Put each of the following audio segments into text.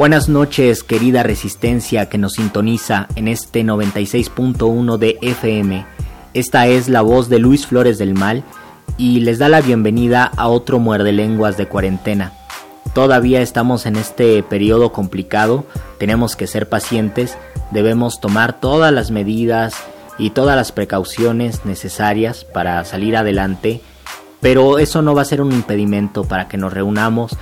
Buenas noches, querida resistencia que nos sintoniza en este 96.1 de FM. Esta es la voz de Luis Flores del Mal y les da la bienvenida a otro muerde lenguas de cuarentena. Todavía estamos en este periodo complicado, tenemos que ser pacientes, debemos tomar todas las medidas y todas las precauciones necesarias para salir adelante, pero eso no va a ser un impedimento para que nos reunamos,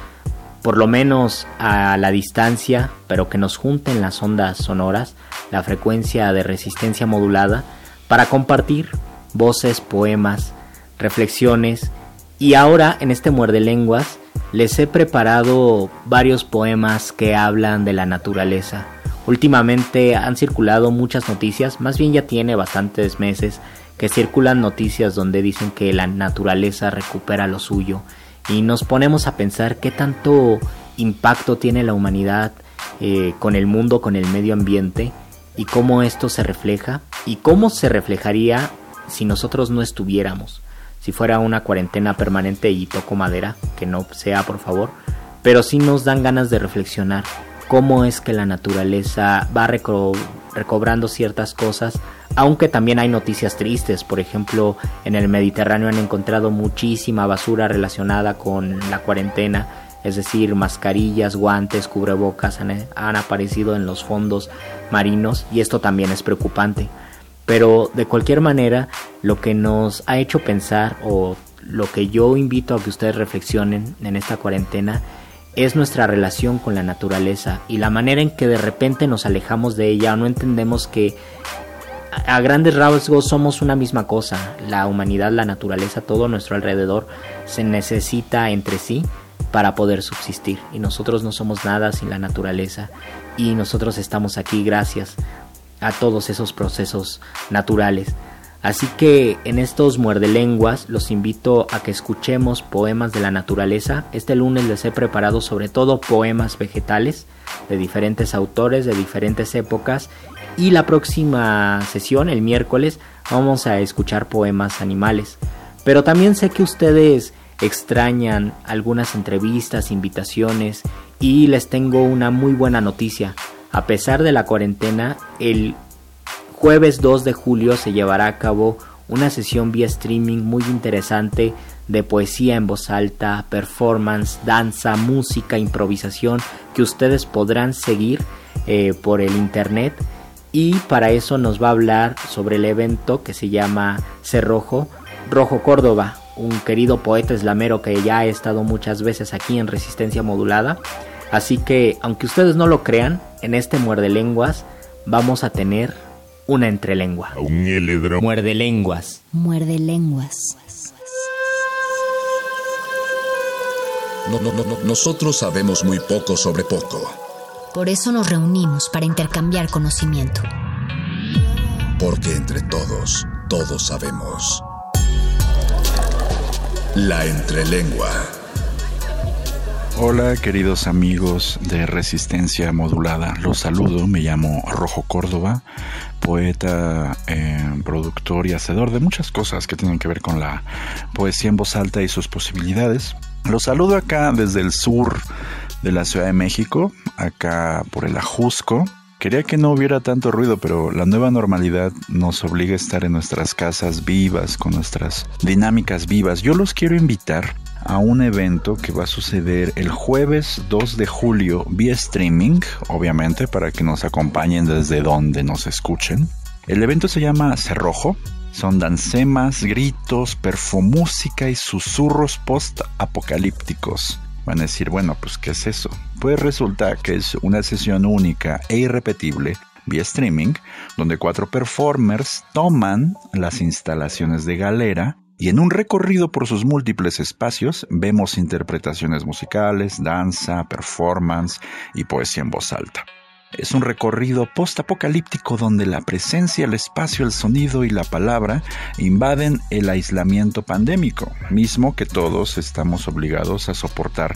por lo menos a la distancia, pero que nos junten las ondas sonoras, la frecuencia de resistencia modulada, para compartir voces, poemas, reflexiones, y ahora en este muerde lenguas, les he preparado varios poemas que hablan de la naturaleza. Últimamente han circulado muchas noticias, más bien ya tiene bastantes meses que circulan noticias donde dicen que la naturaleza recupera lo suyo y nos ponemos a pensar qué tanto impacto tiene la humanidad eh, con el mundo, con el medio ambiente y cómo esto se refleja y cómo se reflejaría si nosotros no estuviéramos. Si fuera una cuarentena permanente y toco madera, que no sea por favor, pero sí nos dan ganas de reflexionar cómo es que la naturaleza va recobrando ciertas cosas, aunque también hay noticias tristes, por ejemplo, en el Mediterráneo han encontrado muchísima basura relacionada con la cuarentena, es decir, mascarillas, guantes, cubrebocas han, han aparecido en los fondos marinos y esto también es preocupante. Pero de cualquier manera, lo que nos ha hecho pensar o lo que yo invito a que ustedes reflexionen en esta cuarentena es nuestra relación con la naturaleza y la manera en que de repente nos alejamos de ella o no entendemos que a grandes rasgos somos una misma cosa. La humanidad, la naturaleza, todo nuestro alrededor se necesita entre sí para poder subsistir y nosotros no somos nada sin la naturaleza y nosotros estamos aquí gracias a todos esos procesos naturales. Así que en estos muerdelenguas los invito a que escuchemos poemas de la naturaleza. Este lunes les he preparado sobre todo poemas vegetales de diferentes autores de diferentes épocas y la próxima sesión, el miércoles, vamos a escuchar poemas animales. Pero también sé que ustedes extrañan algunas entrevistas, invitaciones y les tengo una muy buena noticia. A pesar de la cuarentena, el jueves 2 de julio se llevará a cabo una sesión vía streaming muy interesante de poesía en voz alta, performance, danza, música, improvisación que ustedes podrán seguir eh, por el internet. Y para eso nos va a hablar sobre el evento que se llama Cerrojo, Rojo Córdoba, un querido poeta eslamero que ya ha estado muchas veces aquí en Resistencia Modulada. Así que, aunque ustedes no lo crean, en este muerde lenguas vamos a tener una entrelengua. Un heledro. Muerde lenguas. Muerde lenguas. nosotros sabemos muy poco sobre poco. Por eso nos reunimos para intercambiar conocimiento. Porque entre todos, todos sabemos. La entrelengua. Hola queridos amigos de Resistencia Modulada, los saludo, me llamo Rojo Córdoba, poeta, eh, productor y hacedor de muchas cosas que tienen que ver con la poesía en voz alta y sus posibilidades. Los saludo acá desde el sur de la Ciudad de México, acá por el Ajusco. Quería que no hubiera tanto ruido, pero la nueva normalidad nos obliga a estar en nuestras casas vivas, con nuestras dinámicas vivas. Yo los quiero invitar a un evento que va a suceder el jueves 2 de julio vía streaming, obviamente para que nos acompañen desde donde nos escuchen. El evento se llama Cerrojo. Son dancemas, gritos, perfumúsica y susurros post-apocalípticos. Van a decir, bueno, pues ¿qué es eso? Pues resulta que es una sesión única e irrepetible vía streaming, donde cuatro performers toman las instalaciones de Galera y en un recorrido por sus múltiples espacios vemos interpretaciones musicales, danza, performance y poesía en voz alta. Es un recorrido post-apocalíptico donde la presencia, el espacio, el sonido y la palabra invaden el aislamiento pandémico, mismo que todos estamos obligados a soportar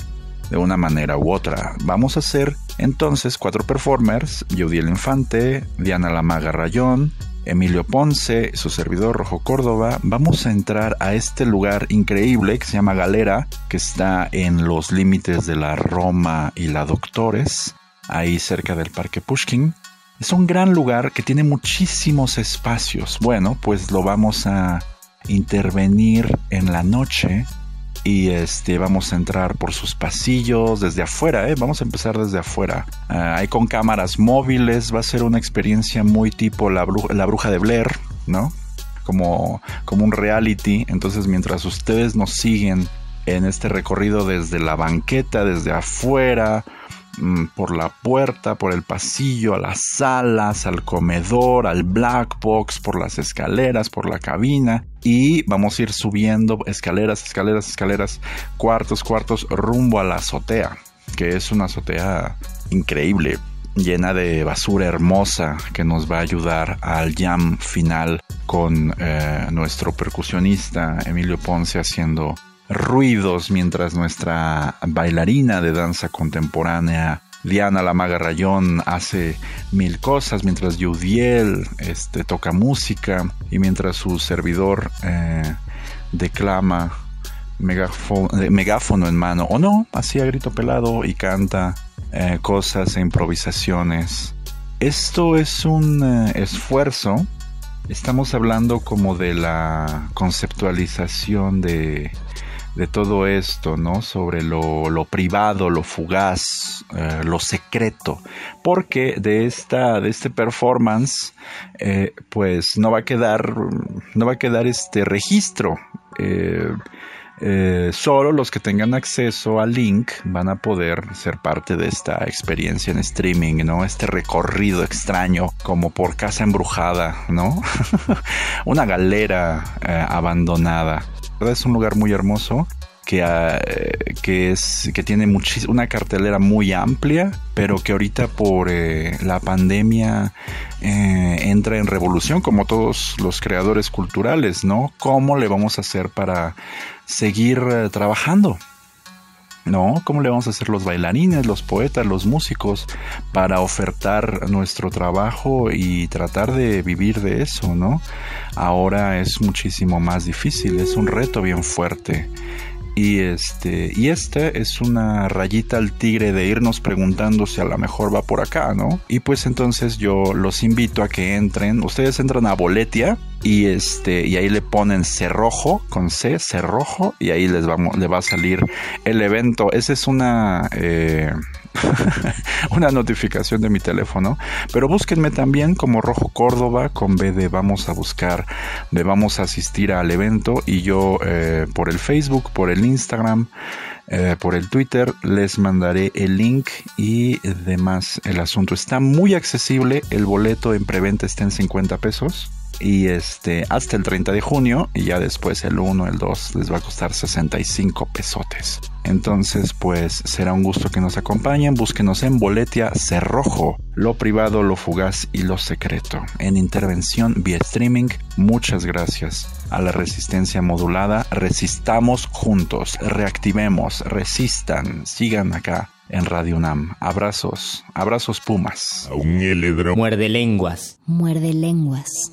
de una manera u otra. Vamos a hacer entonces cuatro performers, Yudiel Infante, Diana Lamaga Rayón, Emilio Ponce, su servidor Rojo Córdoba, vamos a entrar a este lugar increíble que se llama Galera, que está en los límites de la Roma y la Doctores ahí cerca del Parque Pushkin. Es un gran lugar que tiene muchísimos espacios. Bueno, pues lo vamos a intervenir en la noche y este vamos a entrar por sus pasillos desde afuera, ¿eh? vamos a empezar desde afuera. Ah, ahí con cámaras móviles, va a ser una experiencia muy tipo la, bruja, la bruja de Blair, ¿no? Como, como un reality. Entonces, mientras ustedes nos siguen en este recorrido desde la banqueta, desde afuera, por la puerta, por el pasillo, a las salas, al comedor, al black box, por las escaleras, por la cabina. Y vamos a ir subiendo escaleras, escaleras, escaleras, cuartos, cuartos, rumbo a la azotea, que es una azotea increíble, llena de basura hermosa que nos va a ayudar al jam final con eh, nuestro percusionista Emilio Ponce haciendo ruidos mientras nuestra bailarina de danza contemporánea Diana la Maga Rayón hace mil cosas mientras Yudiel este, toca música y mientras su servidor eh, declama eh, megáfono, en mano o no, así a grito pelado y canta eh, cosas e improvisaciones. Esto es un esfuerzo. Estamos hablando como de la conceptualización de de todo esto, ¿no? Sobre lo, lo privado, lo fugaz, eh, lo secreto. Porque de esta, de este performance, eh, pues no va a quedar, no va a quedar este registro. Eh, solo los que tengan acceso al link van a poder ser parte de esta experiencia en streaming, ¿no? Este recorrido extraño, como por casa embrujada, ¿no? Una galera abandonada es un lugar muy hermoso que, ah, que, es, que tiene una cartelera muy amplia, pero que ahorita por eh, la pandemia eh, entra en revolución, como todos los creadores culturales, ¿no? ¿Cómo le vamos a hacer para seguir eh, trabajando? ¿No? ¿Cómo le vamos a hacer los bailarines, los poetas, los músicos para ofertar nuestro trabajo y tratar de vivir de eso, ¿no? Ahora es muchísimo más difícil, es un reto bien fuerte. Y este, y esta es una rayita al tigre de irnos preguntando si a lo mejor va por acá, ¿no? Y pues entonces yo los invito a que entren. Ustedes entran a Boletia y este, y ahí le ponen cerrojo con C, cerrojo, y ahí les vamos, le va a salir el evento. Esa es una eh, una notificación de mi teléfono. Pero búsquenme también como Rojo Córdoba con B de vamos a buscar, de vamos a asistir al evento y yo eh, por el Facebook, por el Instagram, eh, por el Twitter les mandaré el link y demás. El asunto está muy accesible, el boleto en preventa está en 50 pesos y este hasta el 30 de junio y ya después el 1, el 2 les va a costar 65 pesotes. Entonces, pues será un gusto que nos acompañen. Búsquenos en Boletia Cerrojo, lo privado, lo fugaz y lo secreto. En intervención vía streaming, muchas gracias a la resistencia modulada. Resistamos juntos, reactivemos, resistan, sigan acá en Radio UNAM. Abrazos, abrazos Pumas. Muerde lenguas. Muerde lenguas.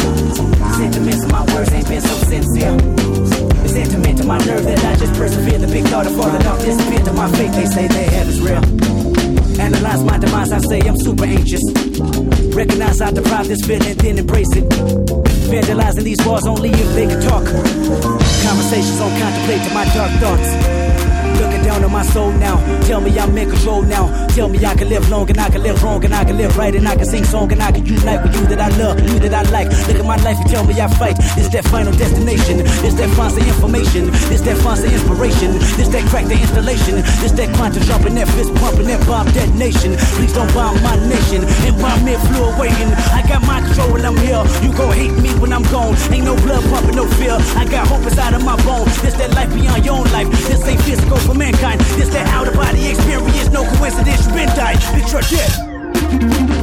Sentiments of my words ain't been so sincere. The sentiment to my nerve that I just persevere. The big thought of falling off disappear to my faith. They say their head is real. Analyze my demise, I say I'm super anxious. Recognize I deprive this feeling, then embrace it. writing these walls only if they could talk. Conversations on contemplate to my dark thoughts. Down on my soul now. Tell me I'm in control now. Tell me I can live long and I can live wrong and I can live right and I can sing song and I can unite with you that I love, you that I like. Look at my life and tell me I fight. It's that final destination. It's that fancy information. It's that fancy inspiration. It's that crack the installation. It's that quantum jumping, that fist pumping, that bomb detonation. Please don't bomb my nation. Environment fluid waiting. I got my control when I'm here. You gon' hate me when I'm gone. Ain't no blood pumping, no fear. I got hope inside of my bones. It's that life beyond your own life. This ain't physical for mankind. This that out of body experience, no coincidence, you've been died. Picture death.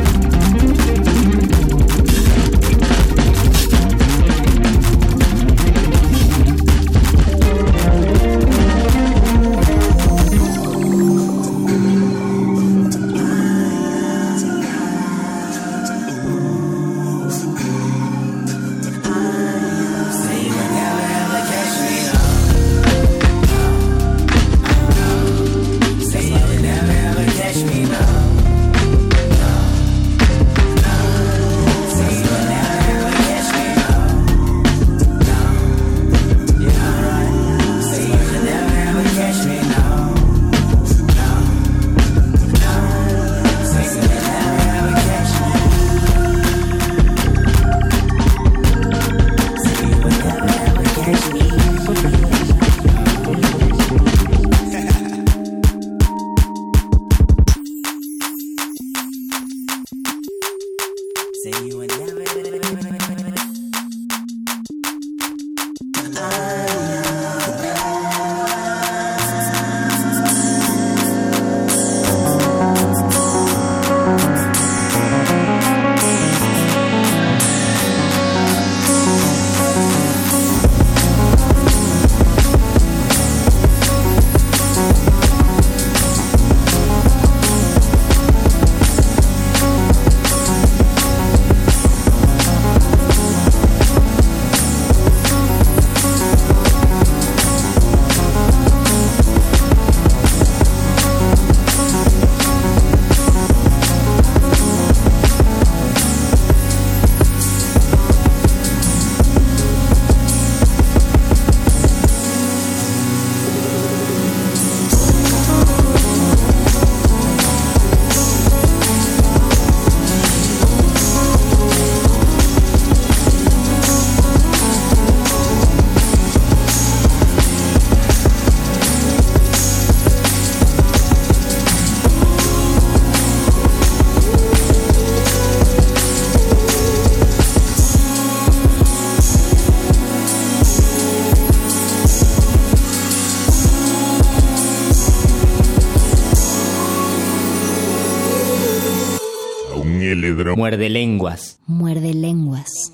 Muerde lenguas. Muerde lenguas.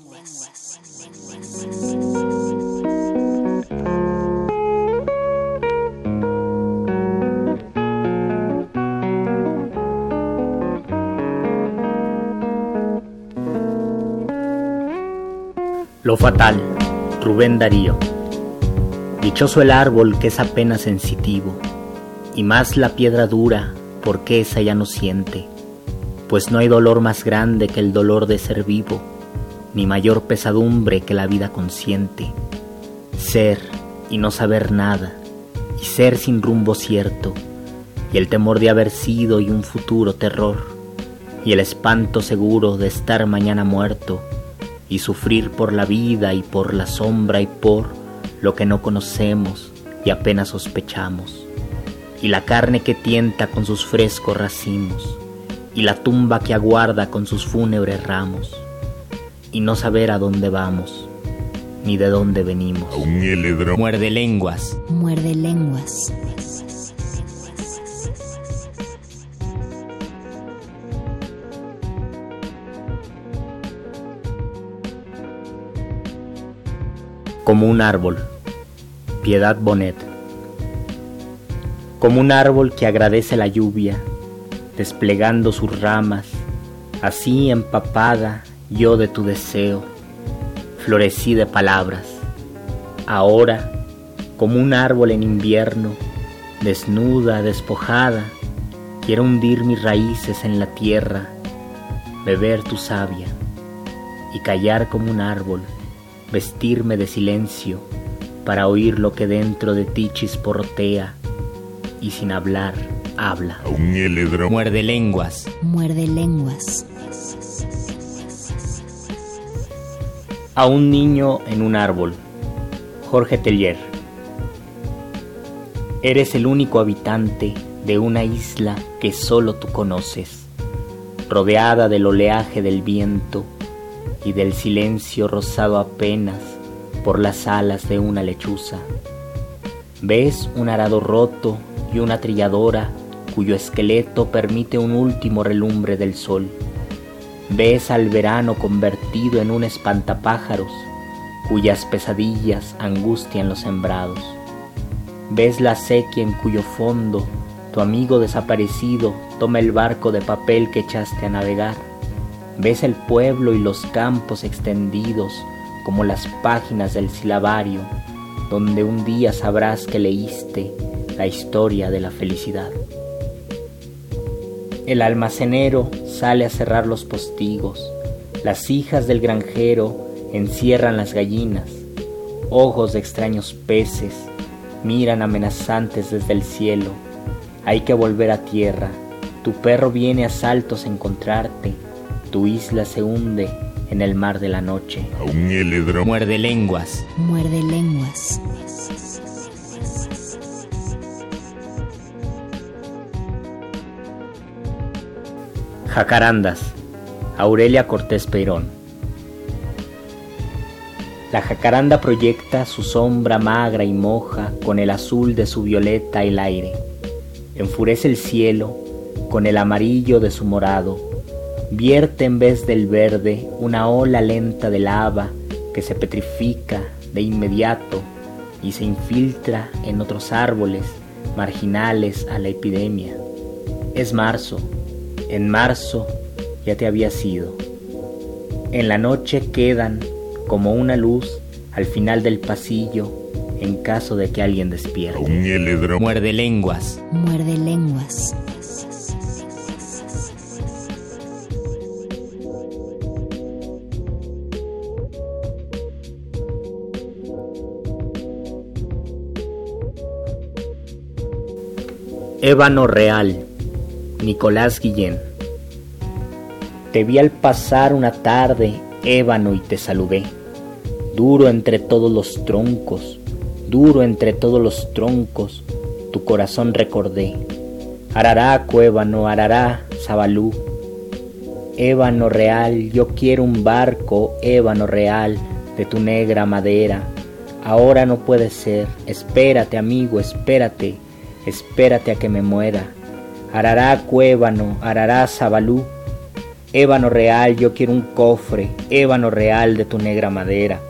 Lo fatal, Rubén Darío. Dichoso el árbol que es apenas sensitivo, y más la piedra dura, porque esa ya no siente pues no hay dolor más grande que el dolor de ser vivo, ni mayor pesadumbre que la vida consciente. Ser y no saber nada, y ser sin rumbo cierto, y el temor de haber sido y un futuro terror, y el espanto seguro de estar mañana muerto, y sufrir por la vida y por la sombra y por lo que no conocemos y apenas sospechamos, y la carne que tienta con sus frescos racimos, y la tumba que aguarda con sus fúnebres ramos, y no saber a dónde vamos, ni de dónde venimos. Muerde lenguas. Muerde lenguas. Como un árbol. Piedad Bonet. Como un árbol que agradece la lluvia desplegando sus ramas, así empapada yo de tu deseo, florecí de palabras. Ahora, como un árbol en invierno, desnuda, despojada, quiero hundir mis raíces en la tierra, beber tu savia y callar como un árbol vestirme de silencio para oír lo que dentro de ti chisporrotea y sin hablar habla. A un. Muerde lenguas. Muerde lenguas. A un niño en un árbol. Jorge Tellier. Eres el único habitante de una isla que solo tú conoces, rodeada del oleaje del viento y del silencio rosado apenas por las alas de una lechuza. Ves un arado roto y una trilladora cuyo esqueleto permite un último relumbre del sol. Ves al verano convertido en un espantapájaros cuyas pesadillas angustian los sembrados. Ves la sequía en cuyo fondo tu amigo desaparecido toma el barco de papel que echaste a navegar. Ves el pueblo y los campos extendidos como las páginas del silabario, donde un día sabrás que leíste la historia de la felicidad. El almacenero sale a cerrar los postigos, las hijas del granjero encierran las gallinas, ojos de extraños peces miran amenazantes desde el cielo. Hay que volver a tierra, tu perro viene a saltos a encontrarte, tu isla se hunde en el mar de la noche. A un heledro. Muerde lenguas. Muerde lenguas. Jacarandas. Aurelia Cortés Peirón. La jacaranda proyecta su sombra magra y moja con el azul de su violeta el aire. Enfurece el cielo con el amarillo de su morado. Vierte en vez del verde una ola lenta de lava que se petrifica de inmediato y se infiltra en otros árboles marginales a la epidemia. Es marzo, en marzo ya te había sido. En la noche quedan como una luz al final del pasillo en caso de que alguien despierte. un. Muerde lenguas. Muerde lenguas. Ébano Real, Nicolás Guillén. Te vi al pasar una tarde, ébano, y te saludé. Duro entre todos los troncos, duro entre todos los troncos, tu corazón recordé. Arará, cuébano, arará, sabalú. Ébano real, yo quiero un barco, ébano real, de tu negra madera. Ahora no puede ser, espérate amigo, espérate, espérate a que me muera. Arará, cuébano, arará, sabalú. Ébano real, yo quiero un cofre, ébano real de tu negra madera.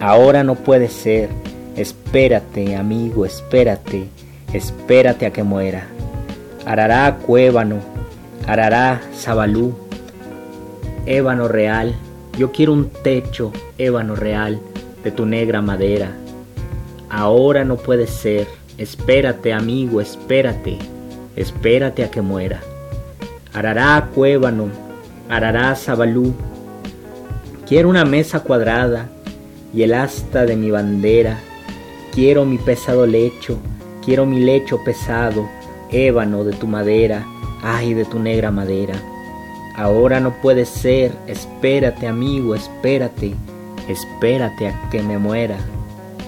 Ahora no puede ser, espérate, amigo, espérate, espérate a que muera. Arará, cuébano, arará, sabalú. Ébano real, yo quiero un techo, ébano real, de tu negra madera. Ahora no puede ser, espérate, amigo, espérate, espérate a que muera. Arará, cuébano, arará, sabalú. Quiero una mesa cuadrada y el asta de mi bandera. Quiero mi pesado lecho, quiero mi lecho pesado, ébano de tu madera, ay de tu negra madera. Ahora no puede ser, espérate amigo, espérate, espérate a que me muera.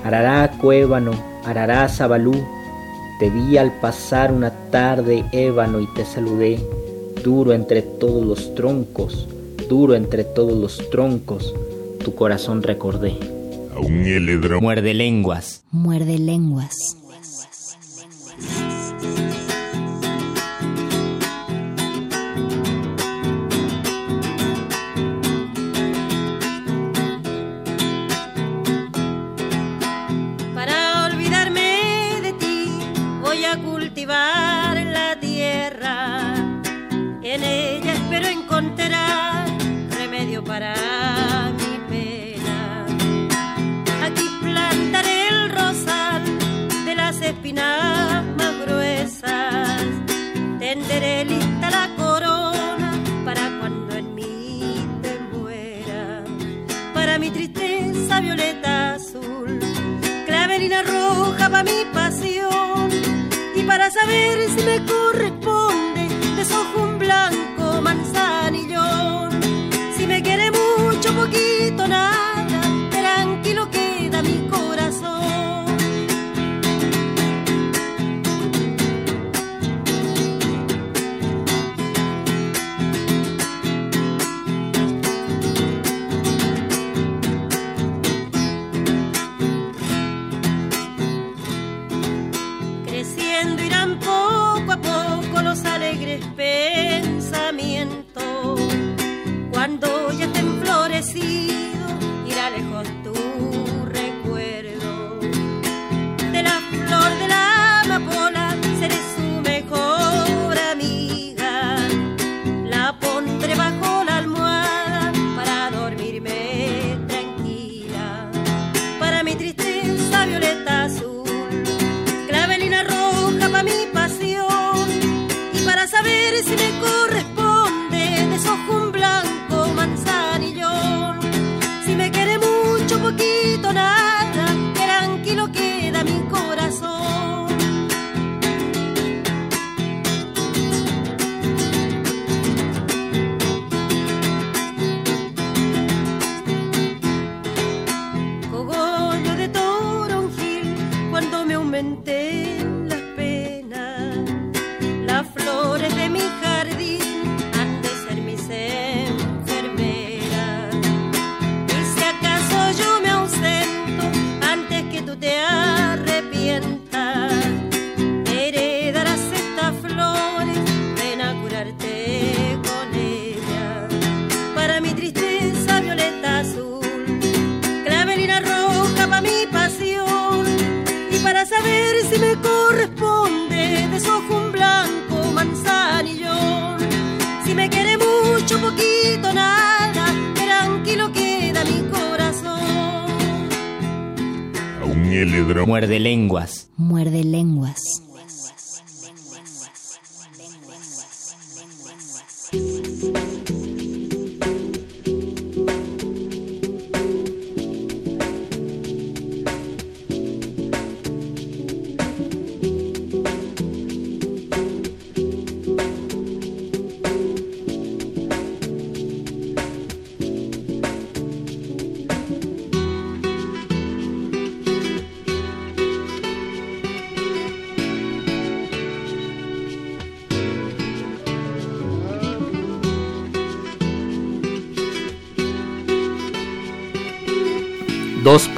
Arará, cuébano, arará, sabalú. Te vi al pasar una tarde, ébano, y te saludé. Duro entre todos los troncos, duro entre todos los troncos, tu corazón recordé. A un heledro. Muerde lenguas. Muerde lenguas. Muerde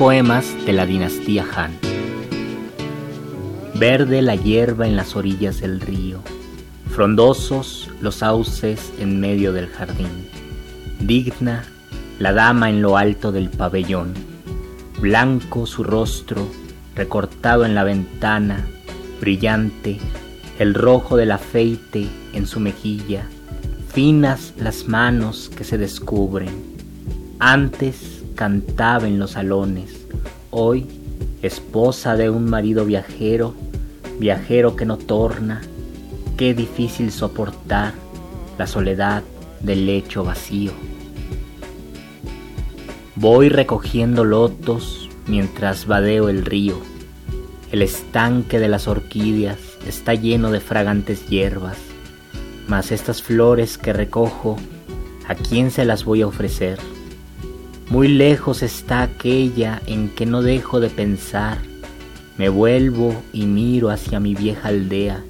poemas de la dinastía Han. Verde la hierba en las orillas del río, frondosos los sauces en medio del jardín. Digna la dama en lo alto del pabellón, blanco su rostro recortado en la ventana, brillante, el rojo del afeite en su mejilla, finas las manos que se descubren. Antes cantaba en los salones, hoy esposa de un marido viajero, viajero que no torna, qué difícil soportar la soledad del lecho vacío. Voy recogiendo lotos mientras vadeo el río. El estanque de las orquídeas está lleno de fragantes hierbas, mas estas flores que recojo, ¿a quién se las voy a ofrecer? Muy lejos está aquella en que no dejo de pensar. Me vuelvo y miro hacia mi vieja aldea.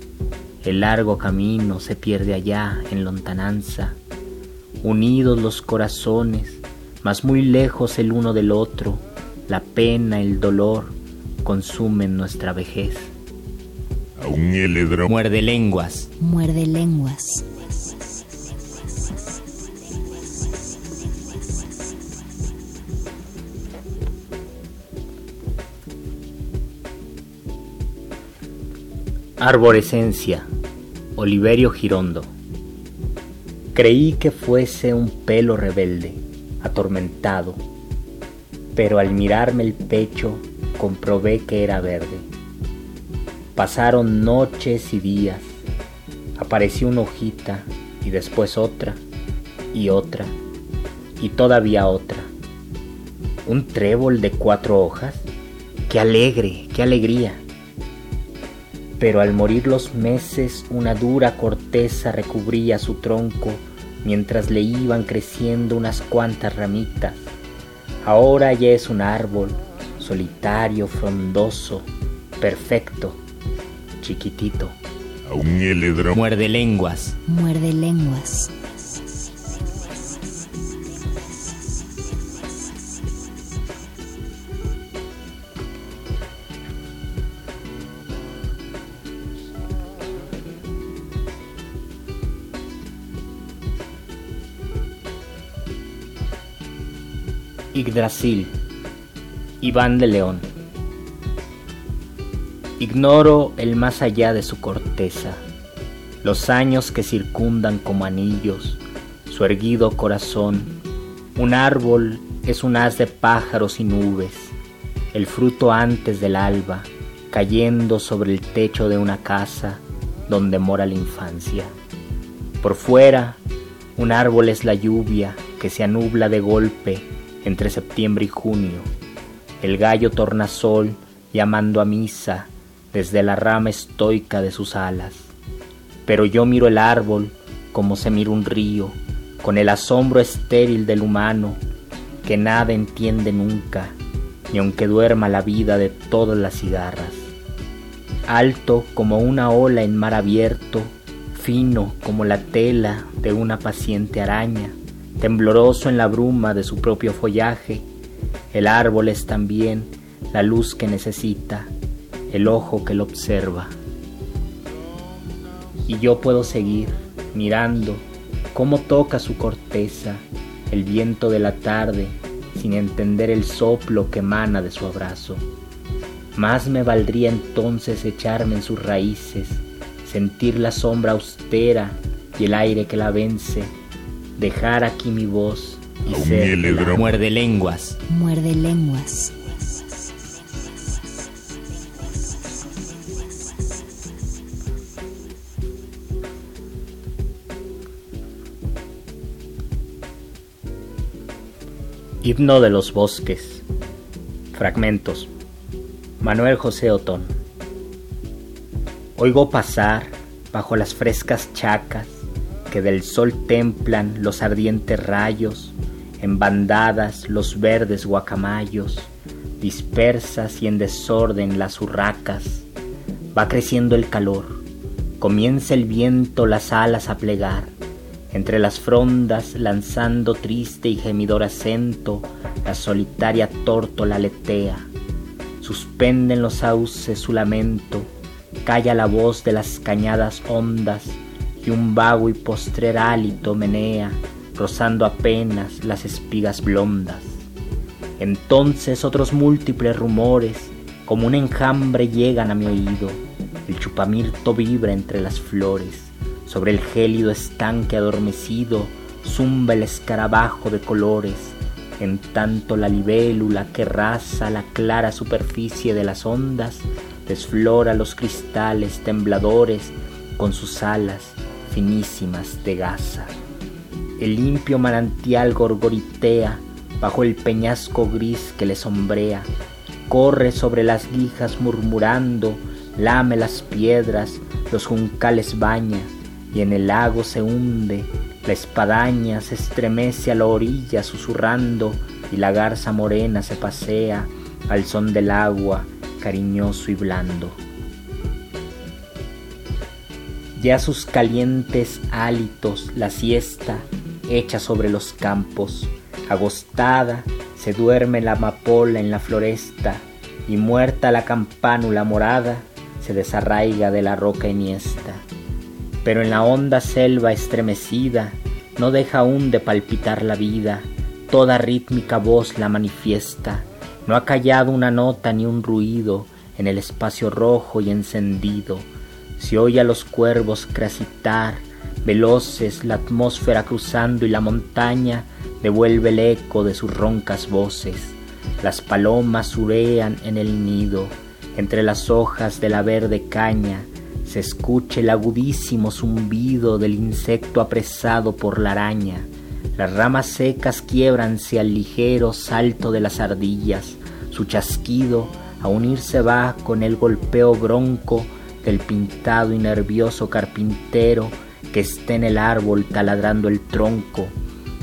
El largo camino se pierde allá en lontananza. Unidos los corazones, mas muy lejos el uno del otro, la pena, el dolor consumen nuestra vejez. Muerde lenguas. Muerde lenguas. Arborescencia. Oliverio Girondo. Creí que fuese un pelo rebelde, atormentado, pero al mirarme el pecho comprobé que era verde. Pasaron noches y días. Apareció una hojita y después otra y otra y todavía otra. ¿Un trébol de cuatro hojas? ¡Qué alegre, qué alegría! Pero al morir los meses una dura corteza recubría su tronco mientras le iban creciendo unas cuantas ramitas. Ahora ya es un árbol, solitario, frondoso, perfecto, chiquitito. A un. Muerde lenguas. Muerde lenguas. Yggdrasil, Iván de León. Ignoro el más allá de su corteza, los años que circundan como anillos, su erguido corazón. Un árbol es un haz de pájaros y nubes, el fruto antes del alba, cayendo sobre el techo de una casa donde mora la infancia. Por fuera, un árbol es la lluvia que se anubla de golpe entre septiembre y junio, el gallo tornasol llamando a misa desde la rama estoica de sus alas. Pero yo miro el árbol como se mira un río, con el asombro estéril del humano, que nada entiende nunca, ni aunque duerma la vida de todas las cigarras. Alto como una ola en mar abierto, fino como la tela de una paciente araña, tembloroso en la bruma de su propio follaje. El árbol es también la luz que necesita, el ojo que lo observa. Y yo puedo seguir mirando cómo toca su corteza el viento de la tarde sin entender el soplo que emana de su abrazo. Más me valdría entonces echarme en sus raíces, sentir la sombra austera y el aire que la vence dejar aquí mi voz y ser la muerde lenguas. Muerde lenguas. Himno de los bosques. Fragmentos. Manuel José Otón. Oigo pasar bajo las frescas chacas que del sol templan los ardientes rayos, en bandadas los verdes guacamayos, dispersas y en desorden las urracas. Va creciendo el calor, comienza el viento las alas a plegar, entre las frondas lanzando triste y gemidor acento, la solitaria tórtola aletea. Suspenden los sauces su lamento, calla la voz de las cañadas hondas, y un vago y postrer hálito menea, rozando apenas las espigas blondas. Entonces otros múltiples rumores, como un enjambre, llegan a mi oído. El chupamirto vibra entre las flores, sobre el gélido estanque adormecido, zumba el escarabajo de colores, en tanto la libélula que raza la clara superficie de las ondas, desflora los cristales tembladores con sus alas finísimas de gasa. El limpio manantial gorgoritea bajo el peñasco gris que le sombrea, corre sobre las guijas murmurando, lame las piedras, los juncales baña, y en el lago se hunde, la espadaña se estremece a la orilla susurrando, y la garza morena se pasea al son del agua, cariñoso y blando ya sus calientes hálitos la siesta echa sobre los campos, agostada se duerme la amapola en la floresta y muerta la campánula morada se desarraiga de la roca eniesta. Pero en la honda selva estremecida no deja aún de palpitar la vida, toda rítmica voz la manifiesta, no ha callado una nota ni un ruido en el espacio rojo y encendido, se oye a los cuervos crasitar, veloces la atmósfera cruzando y la montaña devuelve el eco de sus roncas voces. Las palomas surean en el nido, entre las hojas de la verde caña se escucha el agudísimo zumbido del insecto apresado por la araña. Las ramas secas quiebranse al ligero salto de las ardillas, su chasquido a unirse va con el golpeo bronco del pintado y nervioso carpintero que está en el árbol taladrando el tronco,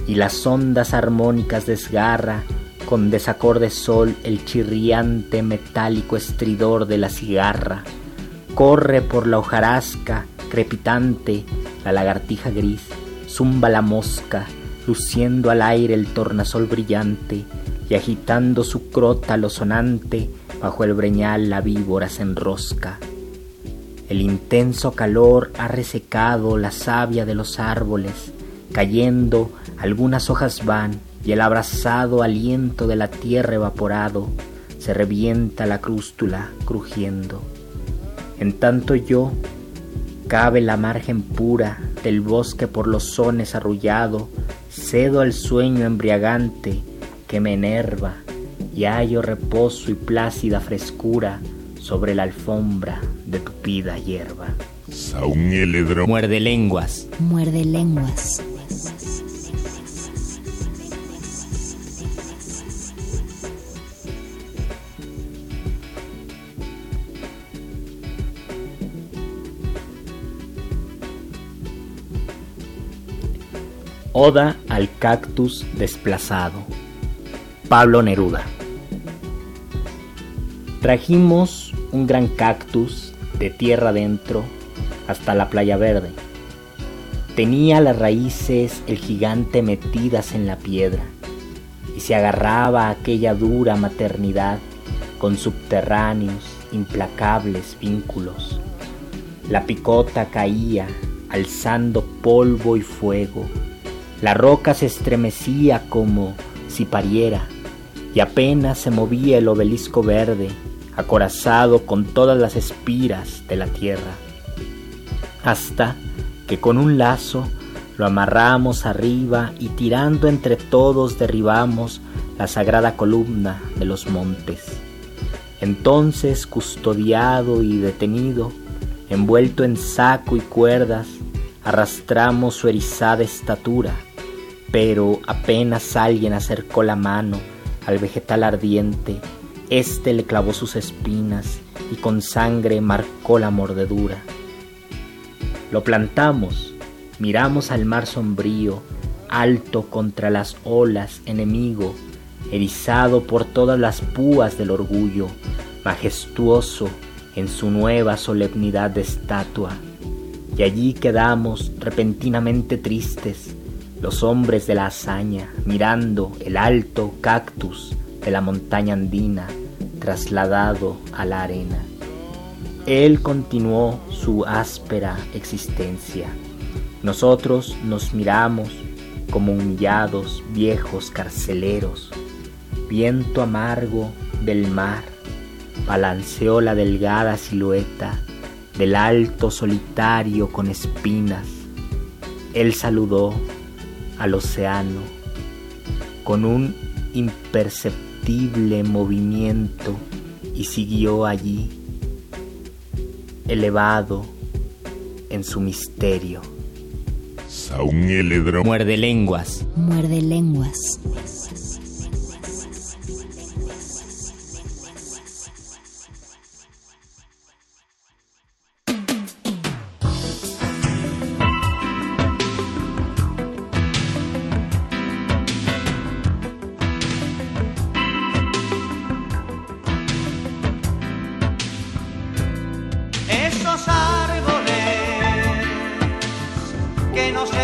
y las ondas armónicas desgarra con desacorde sol el chirriante metálico estridor de la cigarra. Corre por la hojarasca crepitante la lagartija gris, zumba la mosca, luciendo al aire el tornasol brillante y agitando su crota lo sonante, bajo el breñal la víbora se enrosca. El intenso calor ha resecado la savia de los árboles, cayendo algunas hojas van y el abrasado aliento de la tierra evaporado se revienta la crústula crujiendo. En tanto yo cabe la margen pura del bosque por los sones arrullado, cedo al sueño embriagante que me enerva y hallo reposo y plácida frescura sobre la alfombra de tupida hierba. Muerde lenguas. Muerde lenguas. Oda al cactus desplazado. Pablo Neruda. Trajimos un gran cactus de tierra adentro hasta la playa verde. Tenía las raíces el gigante metidas en la piedra y se agarraba a aquella dura maternidad con subterráneos, implacables vínculos. La picota caía alzando polvo y fuego. La roca se estremecía como si pariera y apenas se movía el obelisco verde, acorazado con todas las espiras de la tierra, hasta que con un lazo lo amarramos arriba y tirando entre todos derribamos la sagrada columna de los montes. Entonces, custodiado y detenido, envuelto en saco y cuerdas, arrastramos su erizada estatura, pero apenas alguien acercó la mano al vegetal ardiente, éste le clavó sus espinas y con sangre marcó la mordedura. Lo plantamos, miramos al mar sombrío, alto contra las olas, enemigo, erizado por todas las púas del orgullo, majestuoso en su nueva solemnidad de estatua. Y allí quedamos repentinamente tristes, los hombres de la hazaña mirando el alto cactus de la montaña andina trasladado a la arena. Él continuó su áspera existencia. Nosotros nos miramos como humillados viejos carceleros. Viento amargo del mar balanceó la delgada silueta del alto solitario con espinas. Él saludó al océano con un imperceptible movimiento y siguió allí, elevado en su misterio. Muerde lenguas. Muerde lenguas.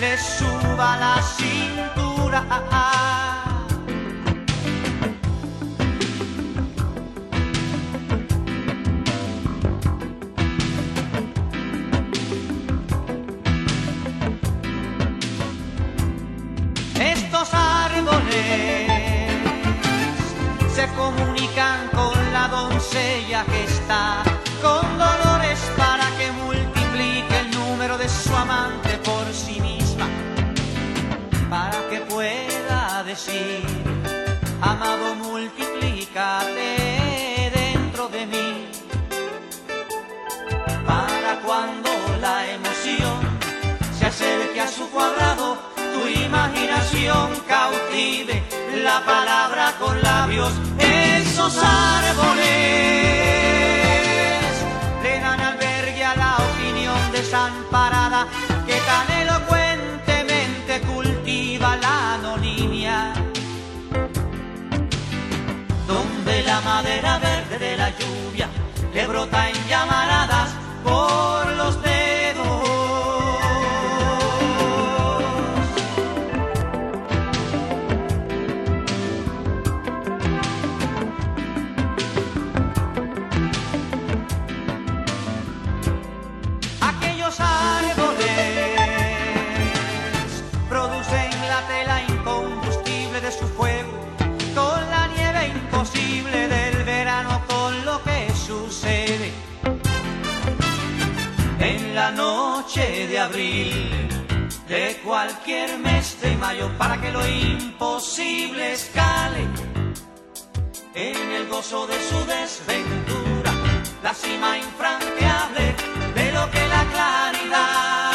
le suba la cintura. Estos árboles se comunican con la doncella que está con dolores para que multiplique el número de su amante por sí que pueda decir, amado, multiplícate dentro de mí, para cuando la emoción se acerque a su cuadrado, tu imaginación cautive la palabra con labios, esos árboles le dan albergue a la opinión desamparada. Que tan madera verde de la lluvia le brota en llamaradas por de cualquier mes de mayo para que lo imposible escale en el gozo de su desventura, la cima infranqueable de lo que la claridad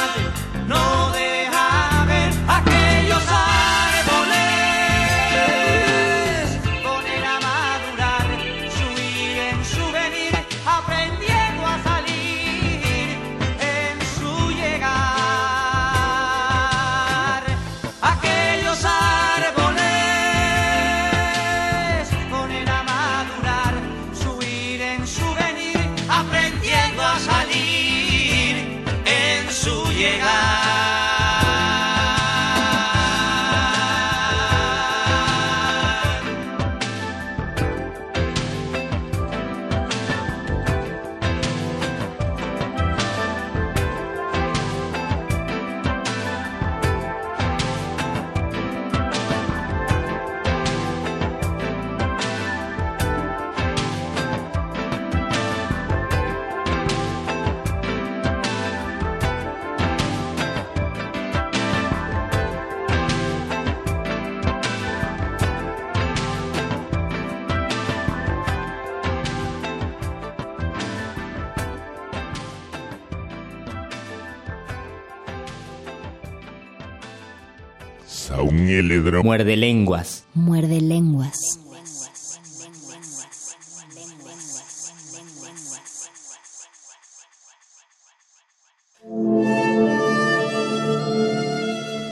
Muerde lenguas. Muerde lenguas.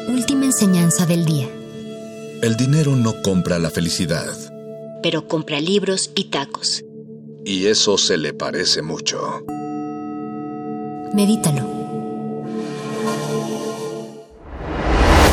Última enseñanza del día. El dinero no compra la felicidad. Pero compra libros y tacos. Y eso se le parece mucho. Medítalo.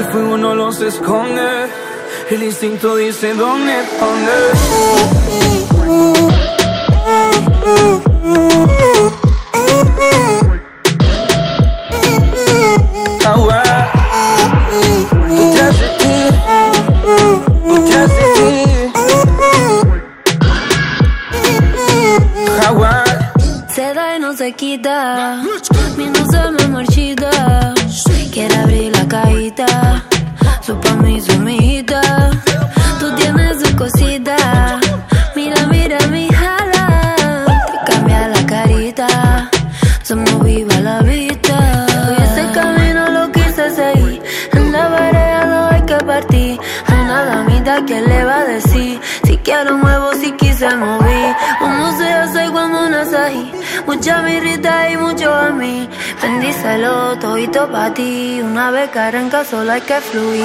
El fuego no los esconde. El instinto dice dónde, dónde todito para ti, una vez caranca solo hay que fluir.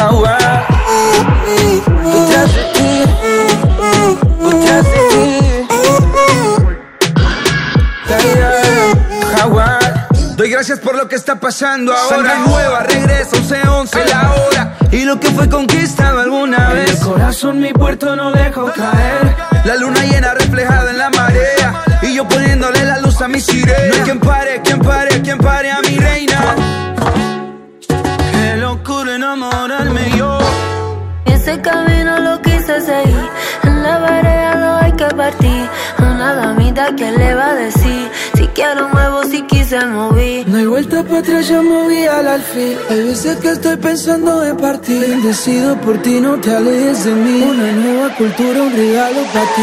Agua, detrás de ti, detrás de ti. Jaguar, doy gracias por lo que está pasando ahora. Sangre nueva, regresa 11, 11 la hora. Y lo que fue vez. Corazón, mi puerto no dejo caer. La luna llena reflejada en la marea. Y yo poniéndole la luz a mi sirena. No hay quien pare, quien pare, quien pare a mi reina. Qué locura enamorarme yo. Y ese camino lo quise seguir. En la vereda no hay que partir. Una damita que le va a decir. Si quiero muevo, si quise moví. Vuelta para atrás, ya moví al alfil. Hay veces que estoy pensando en partir. Bendecido por ti, no te alejes de mí. Una nueva cultura, un regalo para ti.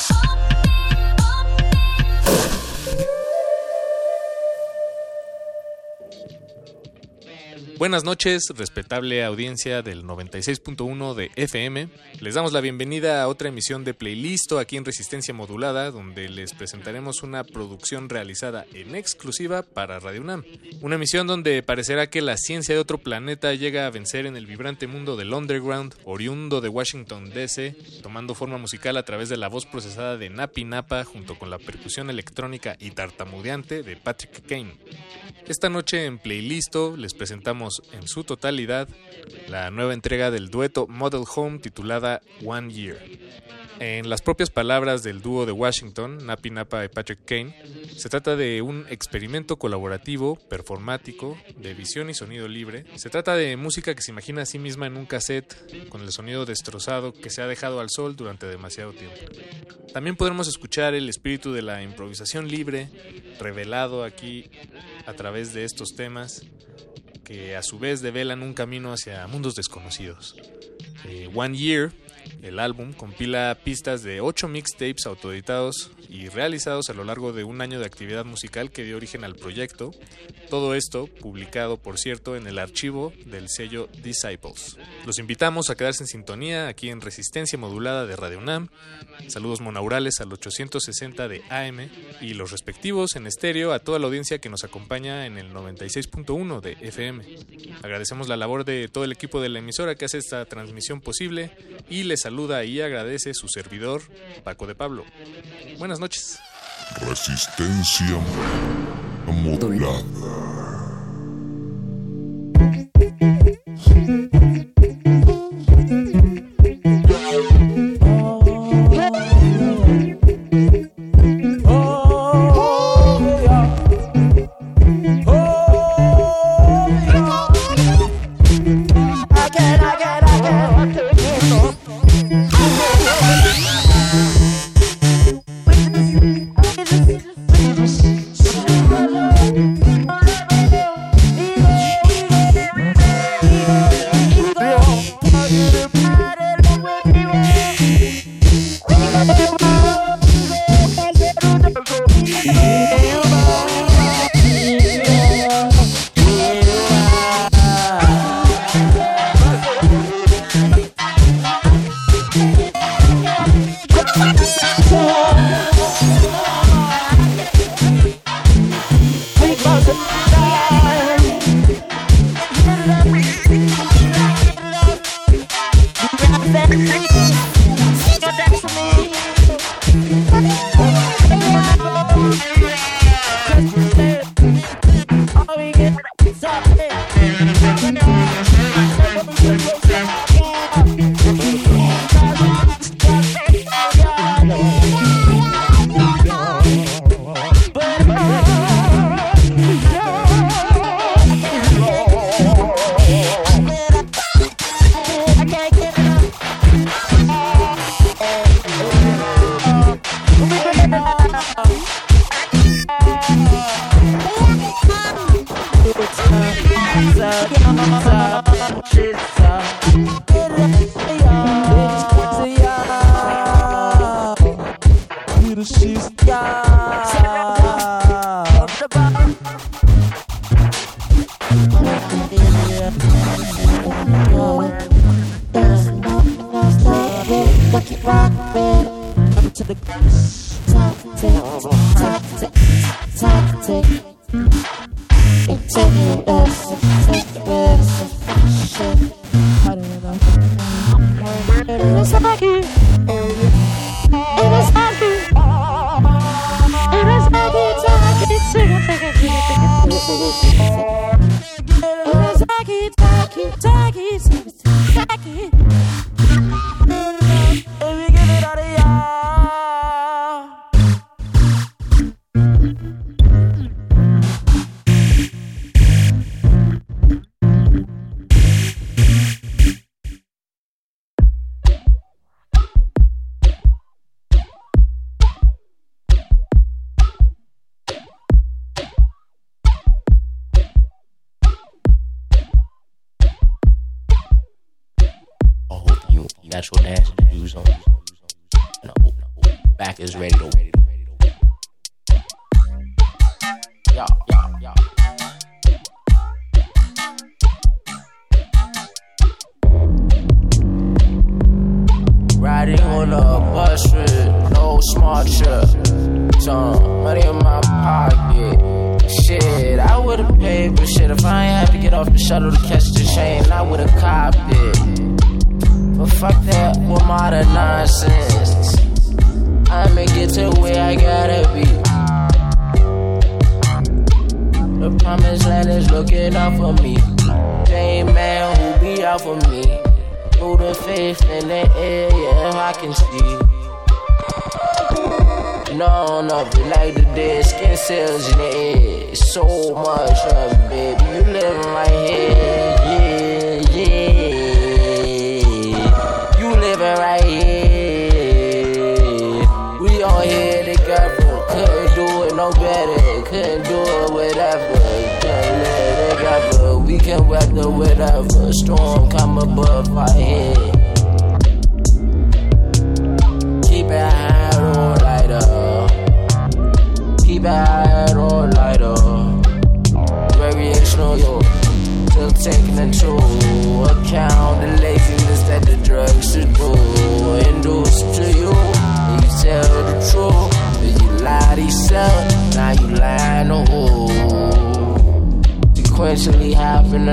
Buenas noches, respetable audiencia del 96.1 de FM. Les damos la bienvenida a otra emisión de Playlisto aquí en Resistencia Modulada, donde les presentaremos una producción realizada en exclusiva para Radio UNAM. Una emisión donde parecerá que la ciencia de otro planeta llega a vencer en el vibrante mundo del underground, oriundo de Washington DC, tomando forma musical a través de la voz procesada de Napi Napa junto con la percusión electrónica y tartamudeante de Patrick Kane. Esta noche en Playlisto les presentamos en su totalidad la nueva entrega del dueto Model Home titulada One Year. En las propias palabras del dúo de Washington, Napi Napa y Patrick Kane, se trata de un experimento colaborativo, performático, de visión y sonido libre. Se trata de música que se imagina a sí misma en un cassette, con el sonido destrozado que se ha dejado al sol durante demasiado tiempo. También podremos escuchar el espíritu de la improvisación libre, revelado aquí a través de estos temas, que a su vez develan un camino hacia mundos desconocidos. Eh, One Year, el álbum, compila pistas de 8 mixtapes autoeditados y realizados a lo largo de un año de actividad musical que dio origen al proyecto. Todo esto publicado, por cierto, en el archivo del sello Disciples. Los invitamos a quedarse en sintonía aquí en Resistencia Modulada de Radio UNAM. Saludos monaurales al 860 de AM y los respectivos en estéreo a toda la audiencia que nos acompaña en el 96.1 de FM. Agradecemos la labor de todo el equipo de la emisora que hace esta transmisión posible y saluda y agradece su servidor, Paco de Pablo. Buenas noches. Resistencia modulada.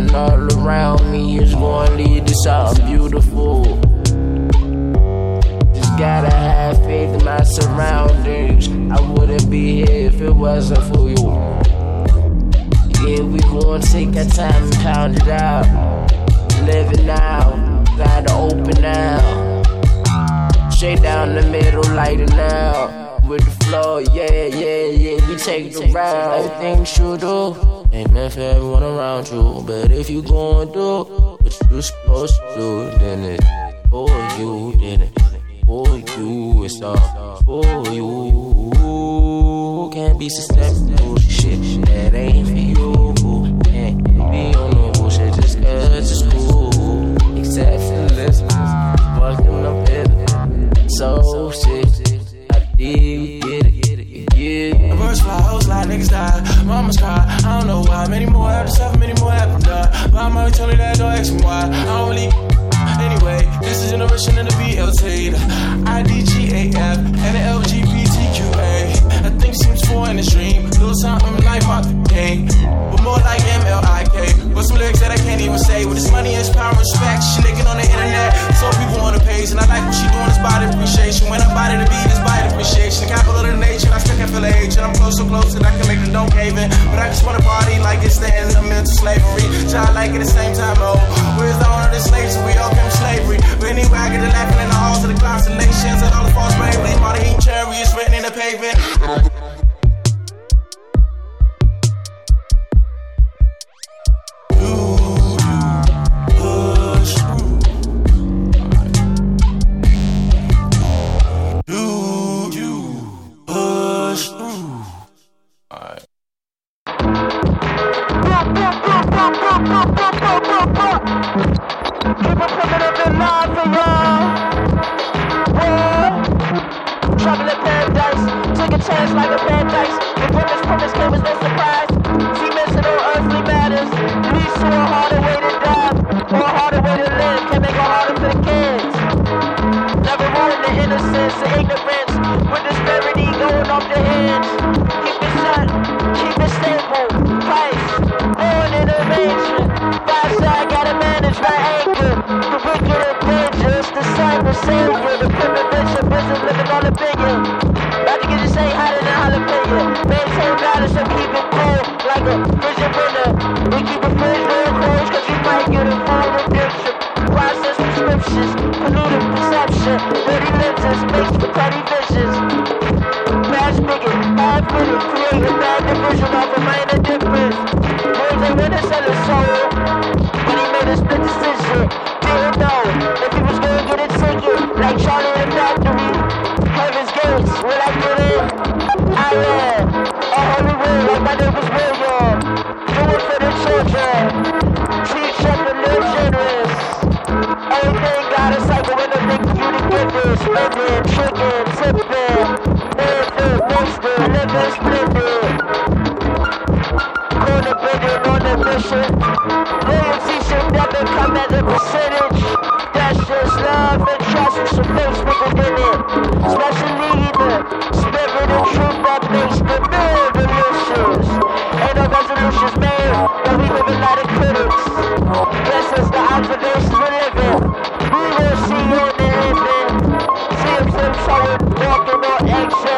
and all around me is gonna lead to something beautiful. Just gotta have faith in my surroundings. I wouldn't be here if it wasn't for you. Yeah, we gonna take our time and pound it out. Living now, gotta open now. Straight down the middle, lighting it now. With the flow, yeah, yeah, yeah. We take the round, everything should do ain't meant for everyone around you. But if you going through what you supposed to do, then it's for you, then it's for you, it's all for you. Can't be susceptible to shit that ain't for you. Can't be on no bullshit just cause it's cool. Except for this, fucking up it. So shit, I did niggas die, Mama's cry, I don't know why. Many more have to suffer, many more have to die. But I'm mama telling you that don't ask me why. I don't really way. This is generation in the BLT, IDGAF, and the LGBTQA. I think seems four in the stream. Little something like Martin game. but more like MLIK. But some lyrics that I can't even say. With this money is power, respect. She licking on the internet, so people on the page, and I like what she doing. It's body appreciation. When I body the beat, it's body appreciation. The capital of the nation, I still can feel the age, and I'm close so close that I can make the don't cave in. But I just wanna party like it's the end of mental slavery. Child like at the same time, oh, Where's the owner of the slaves, so we all came slave slavery. But anyway, I laughing in the halls of the constellations and all the false bravery. The heat chariots written in the pavement. Chance like a paradise. The premise, premise came as no surprise. Demons and all earthly matters. Leads to a harder way to die, or a harder way to live. Can make it harder for the kids. Never ruin the innocence and ignorance. With disparity going off the heads. Keep it shut, keep it stable. Price, born in a mansion. Five side gotta manage my anger. The and dangerous, the sun, the savior. The criminal bishop isn't living on billion. About to get you say hotter than jalapeno. Maintain balance and keep it cool like a vision winner. We keep the fridge real close cause you might get a full addiction. Process prescriptions, polluted perception. Dirty lenses, makes for cruddy visions. Mass bigot, half minute, create a bad division of a minor difference. Words ain't when it's a soul, but he made a split decision. Didn't gonna get a ticket, like Charlie in and Factory. Heaven's gates, will I get in? I am. A holy will, like my name was William. Do for the children. Treat shepherd, live generous. Everything got a cycle when the nigga you to give it. Spending, tricking, tipping. Living, wasting, living, splendid. Corner bending on a mission. Loyalty should never come as a percentage. That's just love and trust with some faith sprinkled in it. Especially the spirit and truth that makes the real delicious. Ain't no resolutions made, but we live a lot of critics. Guess it's the observations we're living. We will see you in the living. See him slim showing, walking on eggshells.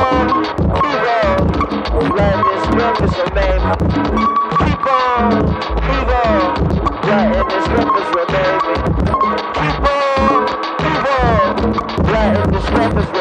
Keep on, keep on, letting the strength remain. Keep on, keep on, letting the strength.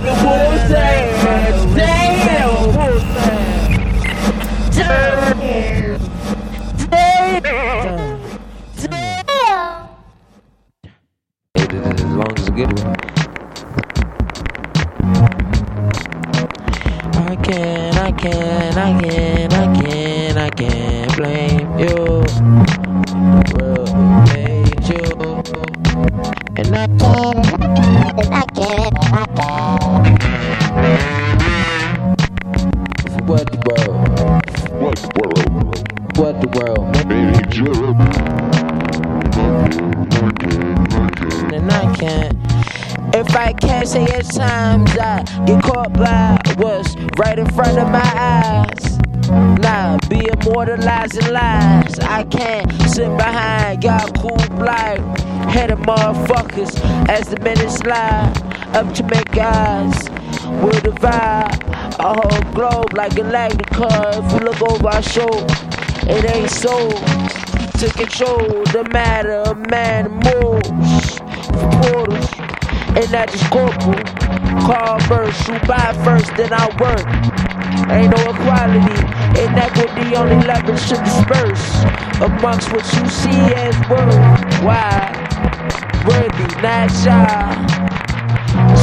back and forth. As the minutes slide up to make eyes. We'll divide a whole globe like Galactica. If we look over our shoulder, it ain't so. To control the matter of man moves for portals. And not just corporal. Call birth, shoot by first, then I work. Ain't no equality, inequity only leverage to disperse amongst what you see as worth. Worthy, shy.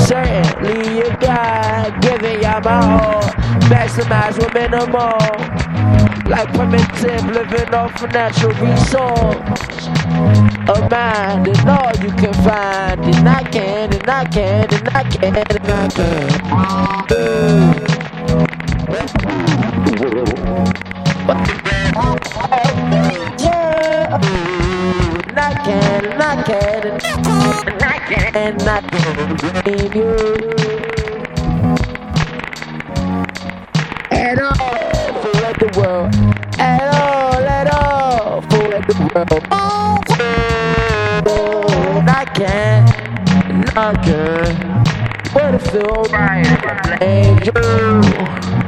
Certainly you got giving y'all my all. Maximize and more. Like primitive, living off a natural resource. A mind and all you can find. And I can, and I can, and I can, and I can. and not believe you at all. Fool at the world, at all, at all. Fool at the world. Oh, I can't, I can't. What if the old man blames you?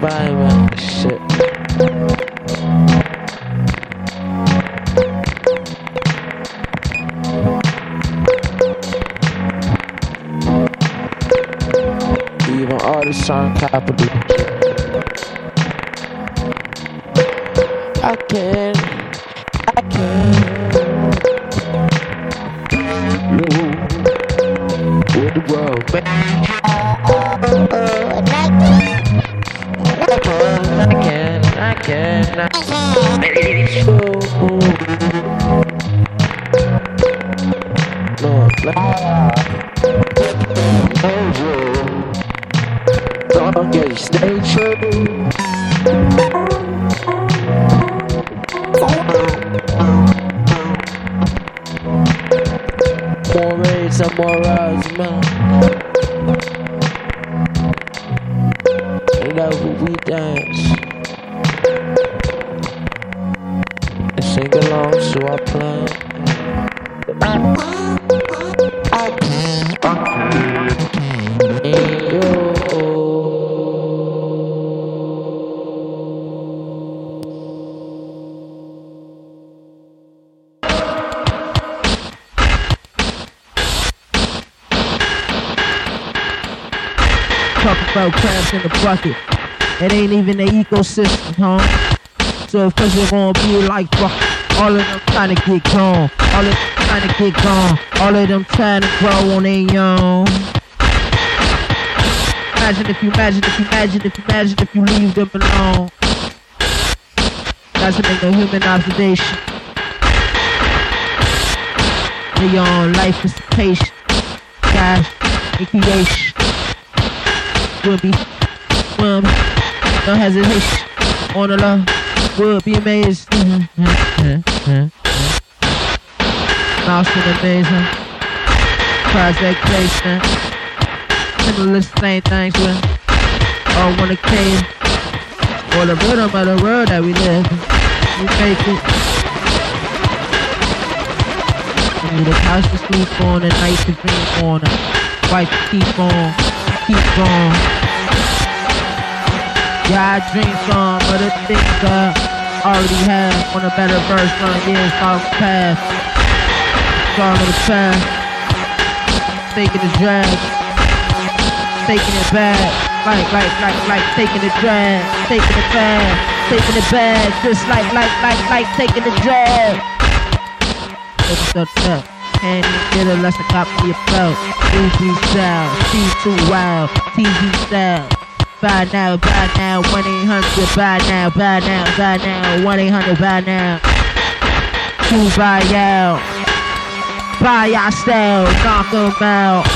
Bye bye. So of we're gonna be like fuck. All of them trying to get gone. All of them trying to get gone. All of them trying to grow on their own. Imagine if you imagine if you imagine if you imagine if you leave them alone. That's a human observation. They on life is patient. Guys, in creation. Will be, will be, no hesitation. On the love, will be amazed. Mouse in amazing. Project placement. Similar same things with all one occasion. For the rhythm of the world that we live in. We make it. We need a house to sleep on, a night to dream on, a wife to keep on, keep on. Yeah, I dream some of the things that already have on a better verse, run years, follow the path. Follow the path. Taking the drag. Taking it back. Like, like, like, like, taking the drag. Taking it back. Taking it back. Just like, like, like, like, taking the drag. Take it up. Can't even get a lesson copy your belt. UB style, she's too wild, TV style. Buy now, buy now, 1 800, buy now, buy now, buy now, 1 800, buy now. To buy out, buy our style, knock 'em out.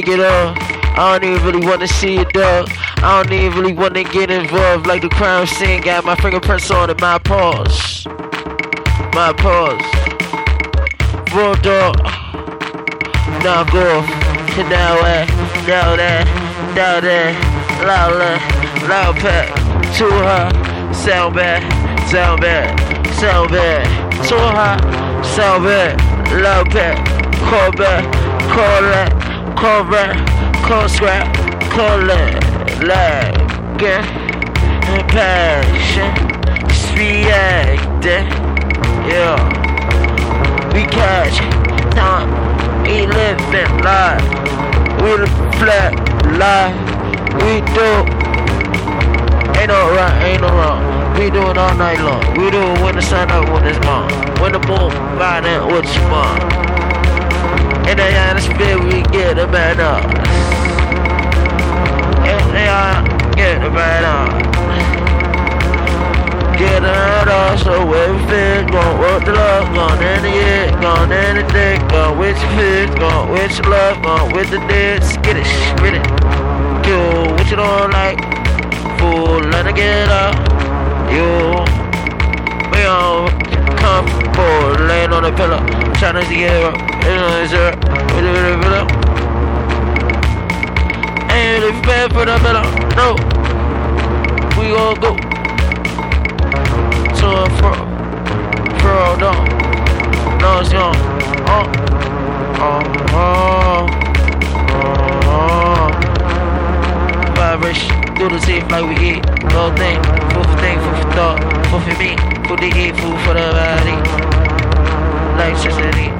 Take it off. I don't even really wanna see it dog. I don't even really wanna get involved like the crime scene. Got my fingerprints on it, my paws. My paws. Raw dog. Now go. Now that. Now that. Now that. Loud, loud, pack. To her. Sound bad. Sound bad. Sound bad. To her. Sound bad. Loud pack. Call back. Call that. Scrap. Call it. Like. Passion. Reacting. Yeah. We catch time. We living life. We reflect life. We do. Ain't no right, ain't no wrong. We do it all night long. We do it when the sun up, when it's gone. When the moon riding with your mom. And they are the spirit, we get the better. up. And they are, get the better. Get it up, so everything gon' work the love, gon' in the it, gon' in the gon' with your fit, gon' with your love, gon' with the dead, skittish, spit it. Kill what you don't like, fool, let it get up. You, we on, come forward, laying on the pillow, trying to get up, you know, it's it, with it, with it. Bad for the pillow, no. We all go to a fro, fro, no, no, it's gone. Oh, uh, oh, uh, oh, uh, oh, oh. Vibration through the teeth like we eat. Little thing, food for thing, food for thought, food for me, food to eat, food for the body. Electricity, I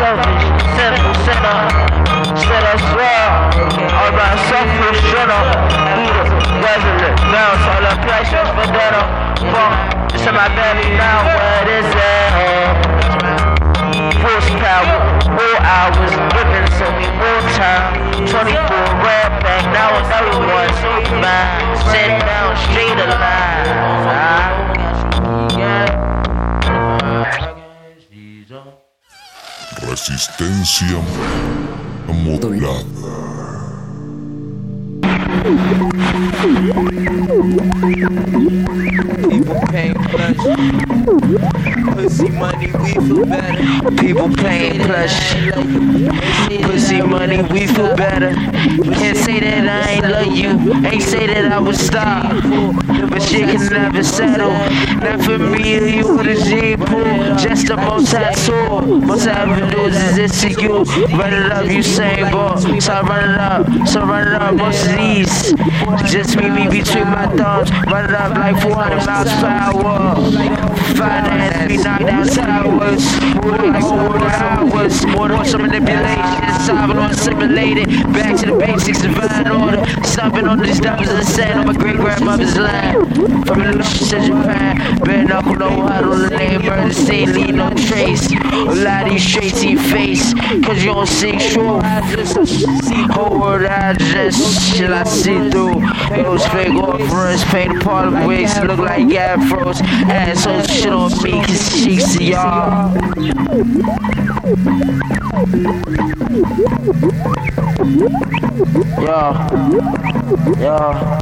selfish? Simple sinner. Instead of swear. Am I selfish sinner? Resolute. Bounce all the pressure for dinner. Fuck. It's in my belly now. What is it? Horsepower. More hours. Whipping so me more time. 24 red back. Now another one. Mine. Sit down straight alive. Resistencia modulada. People paying plus. Pussy money, we feel better. People paying plush. Pussy money, we feel better. Can't say that I ain't love you. Ain't say that I would stop. But shit can never settle. Not for me or you with a G pool. Just the most I saw. Most I ever do is you. Run it up, you same ball. So I run it up. So run it up, most of these. Just meet me between my thumbs. Run it up like 400 miles per hour. Finance be knocked down towers. Four hours. More some manipulation. Solving on simulated. Back to the basics, divine order. Stomping on these devils and on my great grandmother's land. From Illusion to Japan. Bare knuckle, no huddle. The name murder scene, leave no trace. A lot of these face. Cause you don't see truth. Whole world address. Shit I see through. Those fake offerings. Paint a part of wigs. Look like afros. Assholes shit on me, cause she's y'all. Yeah. Yeah.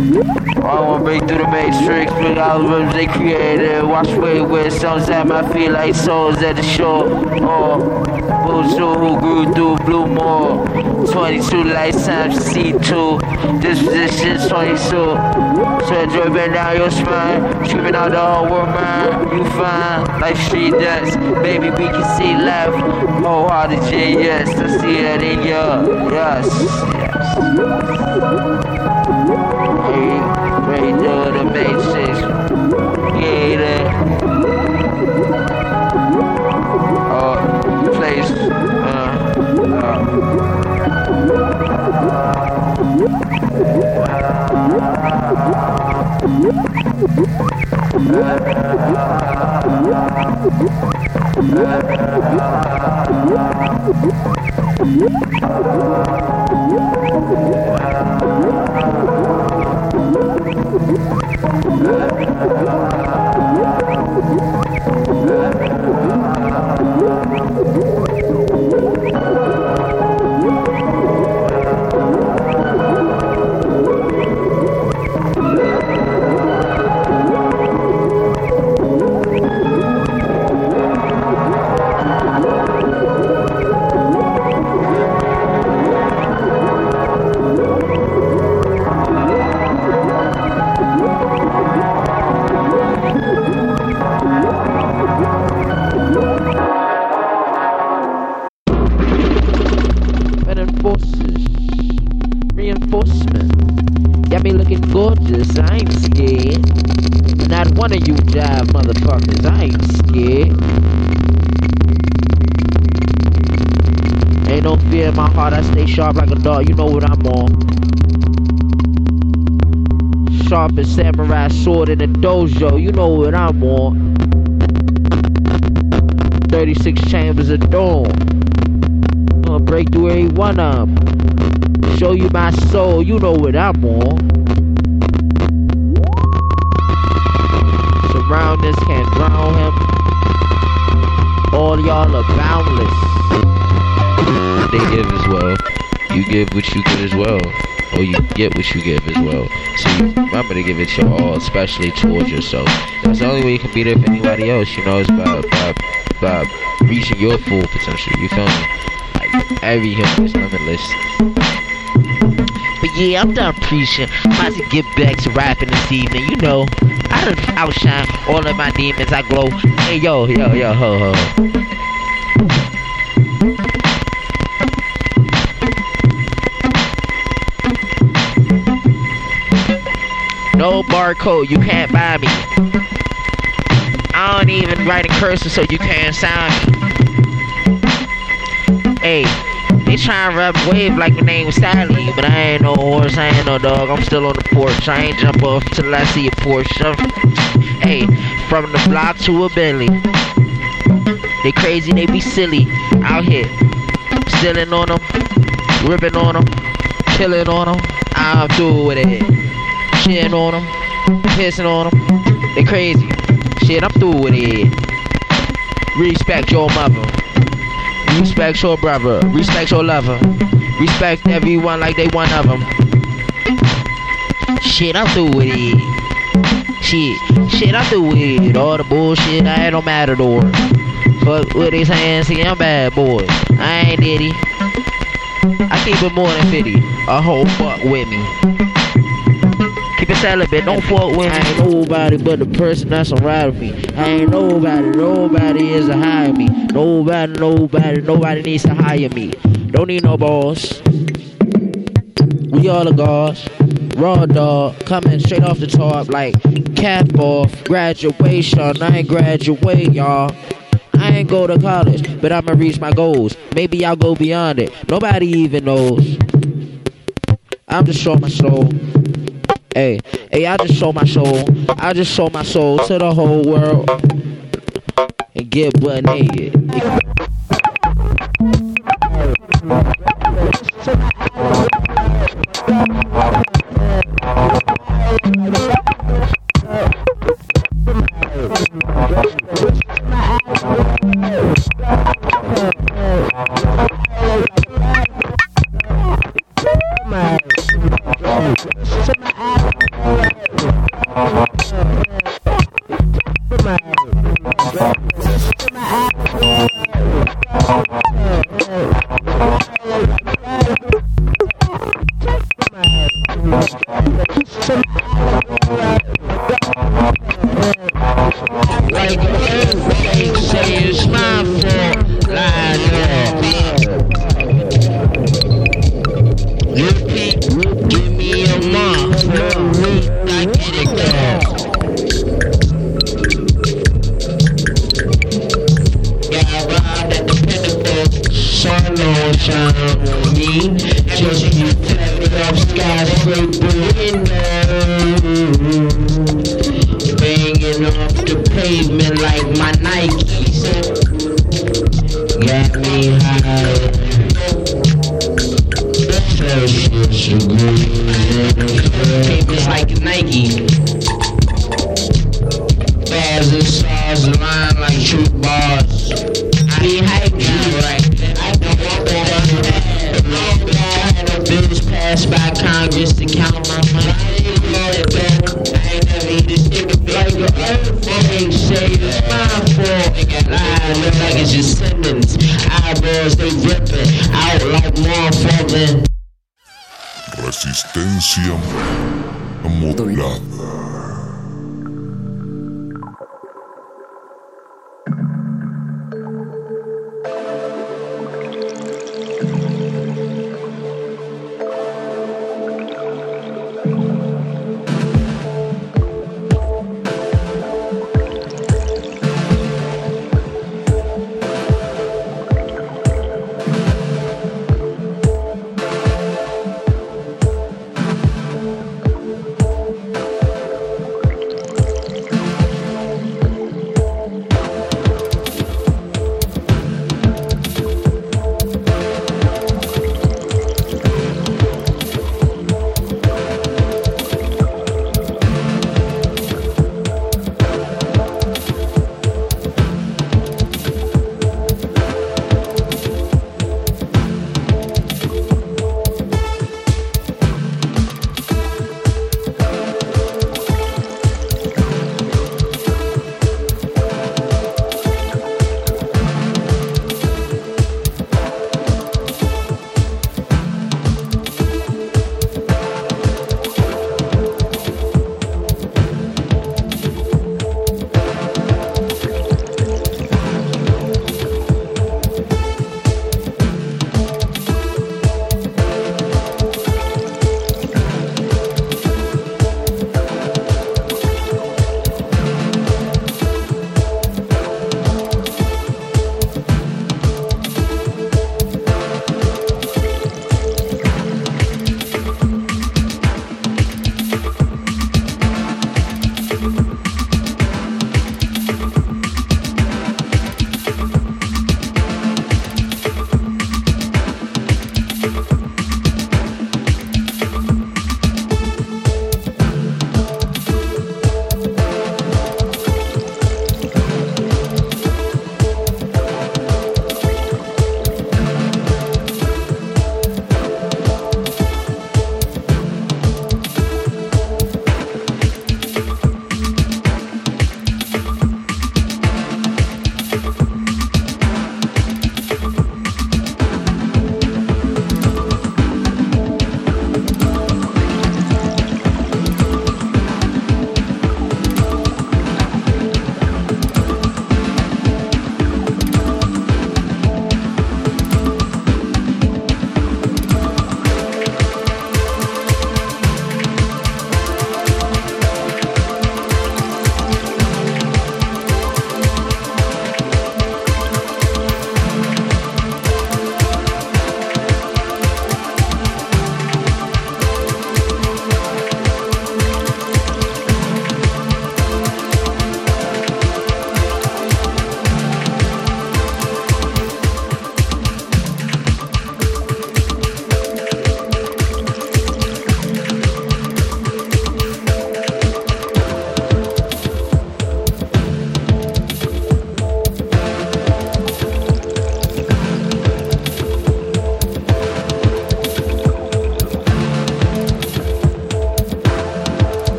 Uh-huh. I wanna break through the matrix, bring algorithms they created. Watch away with sounds at my feet like souls at the shore. Oh, Bullshit who grew through blue more. 22 lifetimes C2. This position 22. So enjoy bend down your spine. Screaming out the whole world, man. You fine, like she does. Baby, we can see left. Wholehearted J, yes. I see it in you. Yes, yes. Hey, way through the maces. Yeah, that. Uh, place. Uh, uh, a dojo. You know what I'm on. 36 chambers of dawn. Gonna break through every one of them. Show you my soul. You know what I'm on. Surroundings can't drown him. All y'all are boundless. They give as well. You give what you get as well. or you get what you give as well. So remember to give it your all, especially towards yourself. That's the only way you can be there for anybody else, you know, is by, by, by reaching your full potential. You feel me? Like, every human is limitless. But yeah, I'm done preaching. I'm About to get back to rapping this evening. You know, I done outshine all of my demons. I glow. Hey, yo, yo, yo, ho, ho. No barcode, you can't buy me. I don't even write in cursive so you can't sign me. Hey, they try and rub wave like my name was Sally, but I ain't no horse, I ain't no dog. I'm still on the porch. I ain't jump off till I see a Porsche. Hey, from the block to a Bentley. They crazy, they be silly. Out here, stealing on them, ripping on them, killing on them. I'm through with it. Shitting on them, pissing on them. They crazy. Shit, I'm through with it. Respect your mother. Respect your brother. Respect your lover. Respect everyone like they one of them. Shit, I'm through with it. Shit, shit, I'm through with it. All the bullshit, I ain't no matador. Fuck with they hands, see, I'm bad boy. I ain't diddy. I keep it more than 50. A whole fuck with me. Keep it celibate, don't fuck with me. I ain't nobody but the person that's around me. I ain't nobody, nobody is to hire me. Nobody, nobody, nobody needs to hire me. Don't need no boss. We all the gods. Raw dog, coming straight off the top like cap off. Graduation, I ain't graduate, y'all. I ain't go to college, but I'ma reach my goals. Maybe I'll go beyond it. Nobody even knows. I'm just showing my soul. Hey, hey, I just show my soul. I just show my soul to the whole world and get butt naked.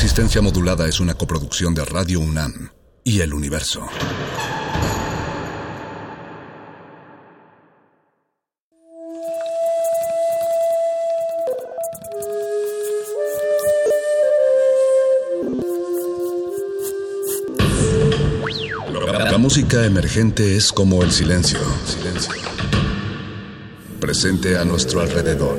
Resistencia Modulada es una coproducción de Radio UNAM y El Universo. La música emergente es como el silencio. Silencio. Presente a nuestro alrededor.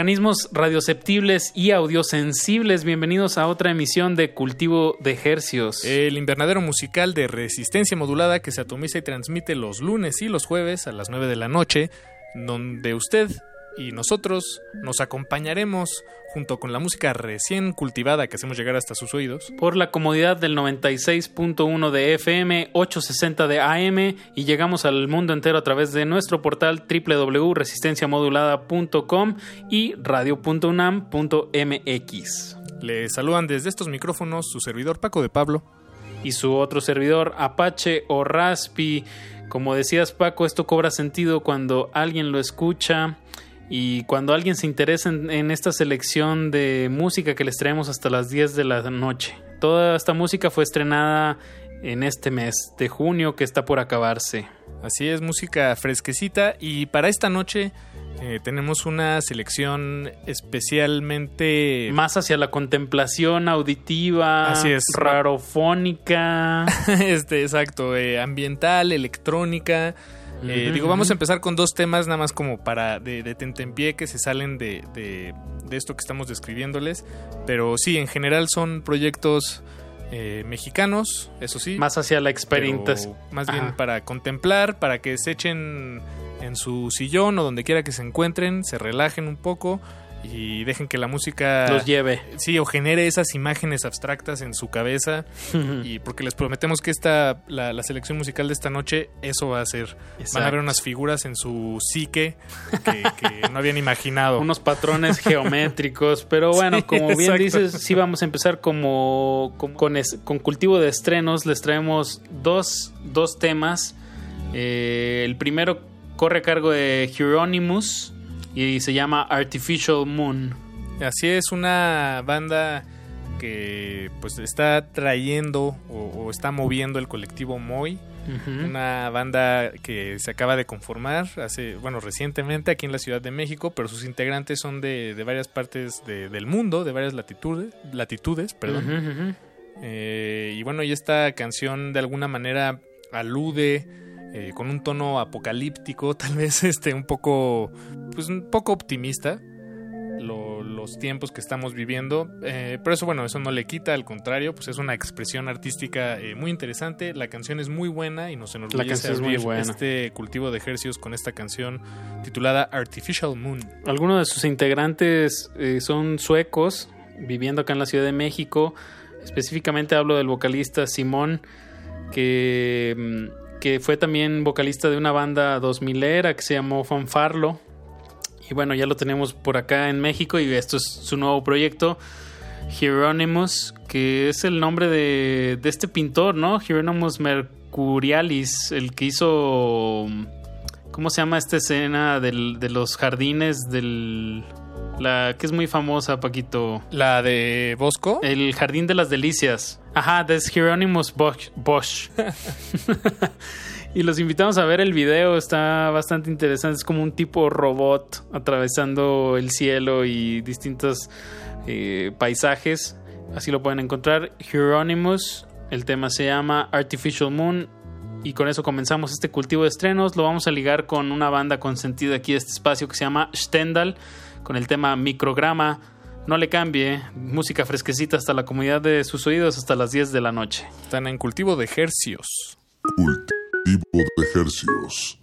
Organismos radioceptibles y audiosensibles, bienvenidos a otra emisión de Cultivo de Hercios. El invernadero musical de resistencia modulada que se atomiza y transmite los lunes y los jueves a las 9 de la noche, donde usted y nosotros nos acompañaremos junto con la música recién cultivada que hacemos llegar hasta sus oídos. Por la comodidad del 96.1 de FM, 860 de AM y llegamos al mundo entero a través de nuestro portal www.resistenciamodulada.com y radio.unam.mx. Le saludan desde estos micrófonos su servidor Paco de Pablo y su otro servidor Apache o Raspi. Como decías Paco, esto cobra sentido cuando alguien lo escucha y cuando alguien se interesa en, en, esta selección de música que les traemos hasta las 10 de la noche. Toda esta música fue estrenada en este mes de junio que está por acabarse. Así es, música fresquecita y para esta noche eh, tenemos una selección especialmente... Más hacia la contemplación auditiva, Así es. rarofónica. este, exacto, eh, ambiental, electrónica. Eh, digo, vamos a empezar con dos temas nada más como para de, de tentempié que se salen de, de, de esto que estamos describiéndoles. Pero sí, en general son proyectos eh, mexicanos, eso sí. Más hacia la experiencia. Más bien para contemplar, para que se echen en su sillón o donde quiera que se encuentren, se relajen un poco y dejen que la música Los lleve. Sí, o genere esas imágenes abstractas en su cabeza. y porque les prometemos que esta, la, la selección musical de esta noche, eso va a ser. Van a Exacto. ver unas figuras en su psique que, que no habían imaginado. Unos patrones geométricos, pero bueno, Sí, como bien exacto. dices, sí vamos a empezar como, como- con, es- con cultivo de estrenos. Les traemos dos, dos temas. Eh, el primero corre a cargo de Hieronymus y se llama Artificial Moon. Así es, una banda que pues está trayendo o, o está moviendo el colectivo Moy. Una banda que se acaba de conformar hace, bueno, recientemente aquí en la Ciudad de México, pero sus integrantes son de, de varias partes de- del mundo, de varias latitudes, latitudes, perdón. Eh, y bueno, y esta canción de alguna manera alude eh, con un tono apocalíptico, tal vez este un poco, pues un poco optimista lo- los tiempos que estamos viviendo. Eh, pero eso, bueno, eso no le quita, al contrario, pues es una expresión artística eh, muy interesante. La canción es muy buena y nos enorgullece es muy buena. este cultivo de ejercicios con esta canción titulada Artificial Moon. Algunos de sus integrantes eh, son suecos, viviendo acá en la Ciudad de México. Específicamente hablo del vocalista Simón, que, mm, que fue también vocalista de una banda 2000era que se llamó Fanfarlo. Y bueno, ya lo tenemos por acá en México y esto es su nuevo proyecto, Hieronymus, que es el nombre de, de este pintor, ¿no? Hieronymus Mercurialis, el que hizo... ¿Cómo se llama esta escena del- de los jardines del... La que es muy famosa, Paquito. La de Bosco. El Jardín de las Delicias. Ajá, de Hieronymus Bosch. Y los invitamos a ver el video, está bastante interesante. Es como un tipo robot atravesando el cielo y distintos eh, paisajes. Así lo pueden encontrar. Hieronymus. El tema se llama Artificial Moon. Y con eso comenzamos este cultivo de estrenos. Lo vamos a ligar con una banda consentida aquí de este espacio que se llama Stendhal, con el tema Micrograma. No le cambie, música fresquecita hasta la comunidad de sus oídos hasta las 10 de la noche. Están en cultivo de ejercios. Cultivo de ejercios.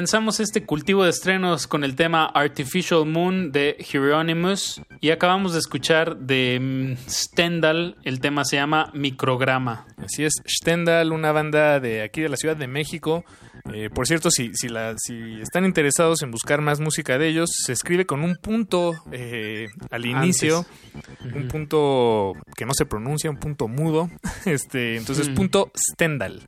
Comenzamos este cultivo de estrenos con el tema Artificial Moon de Hieronymus y acabamos de escuchar de mm, Stendhal, el tema se llama Micrograma. Así es, Stendhal, una banda de aquí de la Ciudad de México. Eh, por cierto, si, si, la, si están interesados en buscar más música de ellos, se escribe con un punto eh, al inicio, un punto que no se pronuncia, un punto mudo. Este, entonces, Mm. punto Stendhal.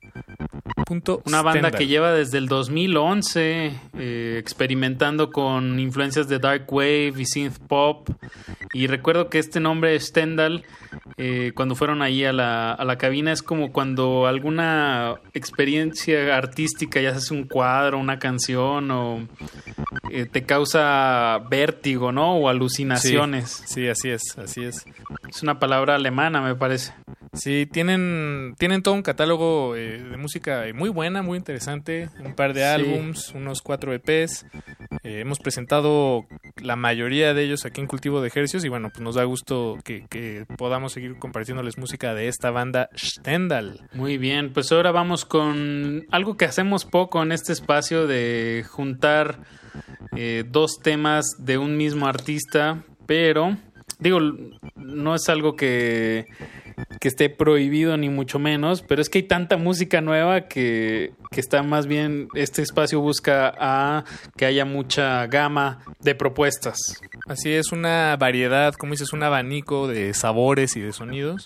Punto Una banda que lleva desde el 2011 eh, experimentando con influencias de dark wave y synth pop Y recuerdo que este nombre Stendhal, eh, cuando fueron ahí a la, a la cabina, es como cuando alguna experiencia artística, ya sea un cuadro, una canción, o eh, te causa vértigo, ¿no? O alucinaciones. Sí, sí, así es, así es. Es una palabra alemana, me parece. Sí, tienen, tienen todo un catálogo eh, de música muy buena, muy interesante. Un par de Sí. álbums, unos cuatro EPs. Eh, hemos presentado la mayoría de ellos aquí en Cultivo de Ejercicios y bueno, pues nos da gusto que, que podamos seguir compartiéndoles música de esta banda Stendhal. Muy bien, pues ahora vamos con algo que hacemos poco en este espacio de juntar eh, dos temas de un mismo artista, pero digo, no es algo que, que esté prohibido ni mucho menos, pero es que hay tanta música nueva que, que está más bien, este espacio busca a que haya mucha gama de propuestas. Así es, una variedad, como dices, un abanico de sabores y de sonidos.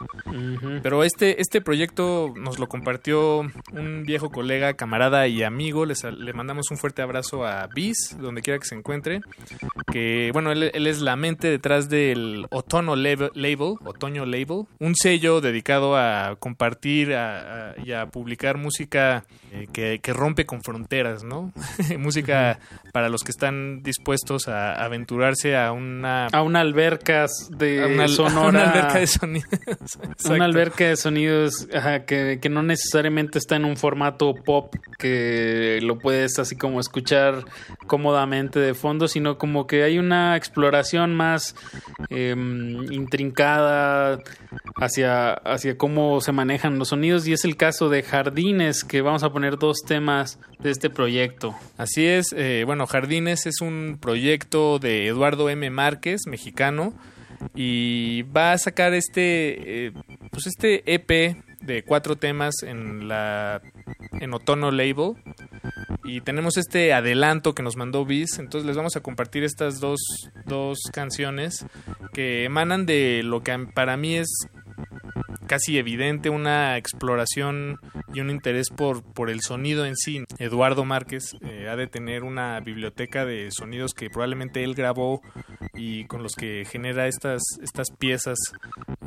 Pero este, este proyecto nos lo compartió un viejo colega, camarada y amigo. Les- le mandamos un fuerte abrazo a Bis, donde quiera que se encuentre. Que, bueno, él, él es la mente detrás del Otono Lab- Label, Otoño Label, un sello dedicado a compartir a- a- y a publicar música eh, que, que rompe con fronteras, ¿no? música para los que están dispuestos a aventurarse a una... A una alberca de a una, a sonora. una alberca de sonidos. Una alberca de sonidos ajá, que, que no necesariamente está en un formato pop que lo puedes así como escuchar cómodamente de fondo, sino como que hay una exploración más em, intrincada hacia, hacia cómo se manejan los sonidos y es el caso de Jardines, que vamos a poner dos temas de este proyecto. Así es, eh, bueno, Jardines es un proyecto de Eduardo M. Márquez, mexicano, y va a sacar este, eh, pues este EP de cuatro temas en la en Otono Label. Y tenemos este adelanto que nos mandó Biz, entonces les vamos a compartir estas dos, dos canciones que emanan de lo que para mí es casi evidente una exploración y un interés por, por el sonido en sí. Eduardo Márquez eh, ha de tener una biblioteca de sonidos que probablemente él grabó y con los que genera estas, estas piezas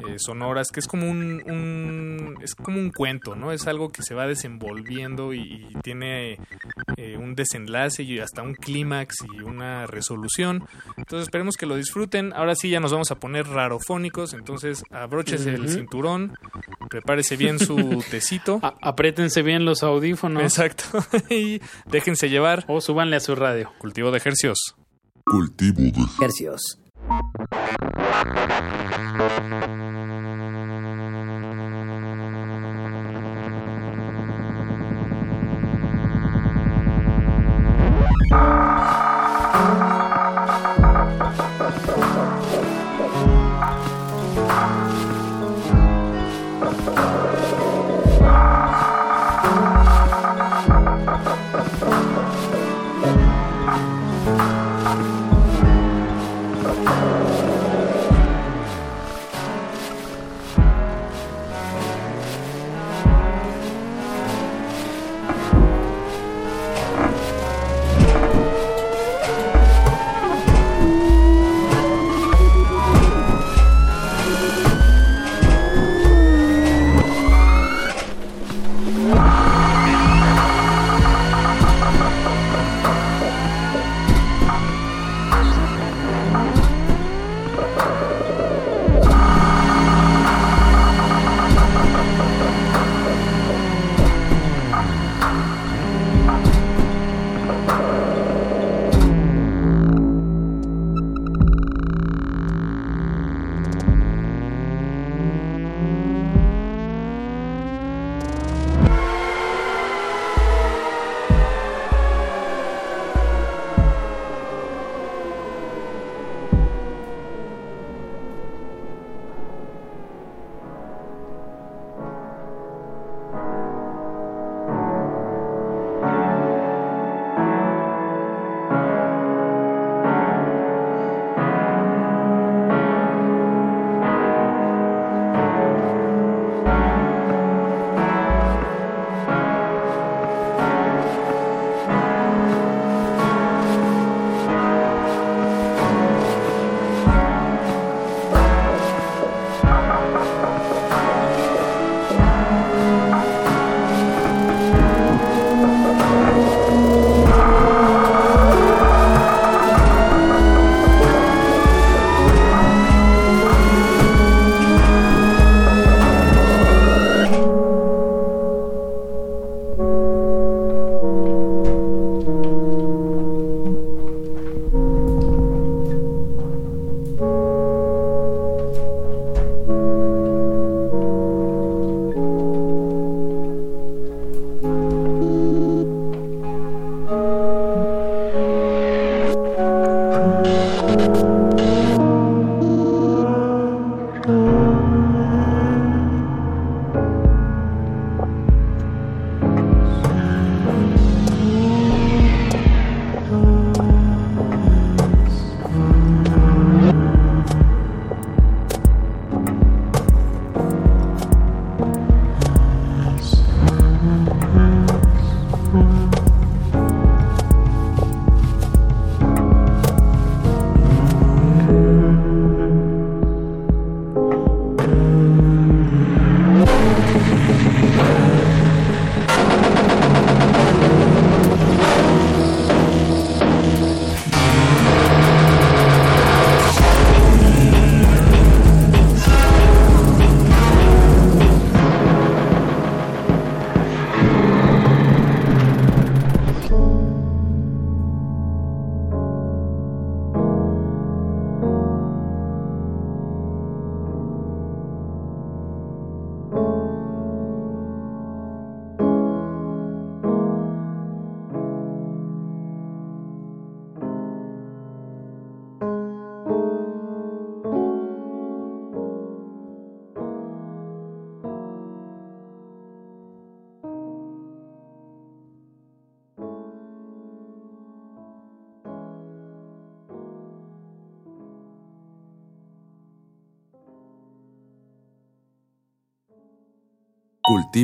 eh, sonoras, que es como un, es como un cuento, ¿no? Es algo que se va desenvolviendo y, y tiene eh, un desenlace y hasta un clímax y una resolución. Entonces esperemos que lo disfruten. Ahora sí ya nos vamos a poner rarofónicos, entonces abróchese el cinturón, prepárese bien su tecito. A apriétense bien los audífonos. Exacto. y déjense llevar. O súbanle a su radio. Cultivo de ejercicios. Cultivo de ejercicios.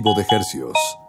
De Hercios.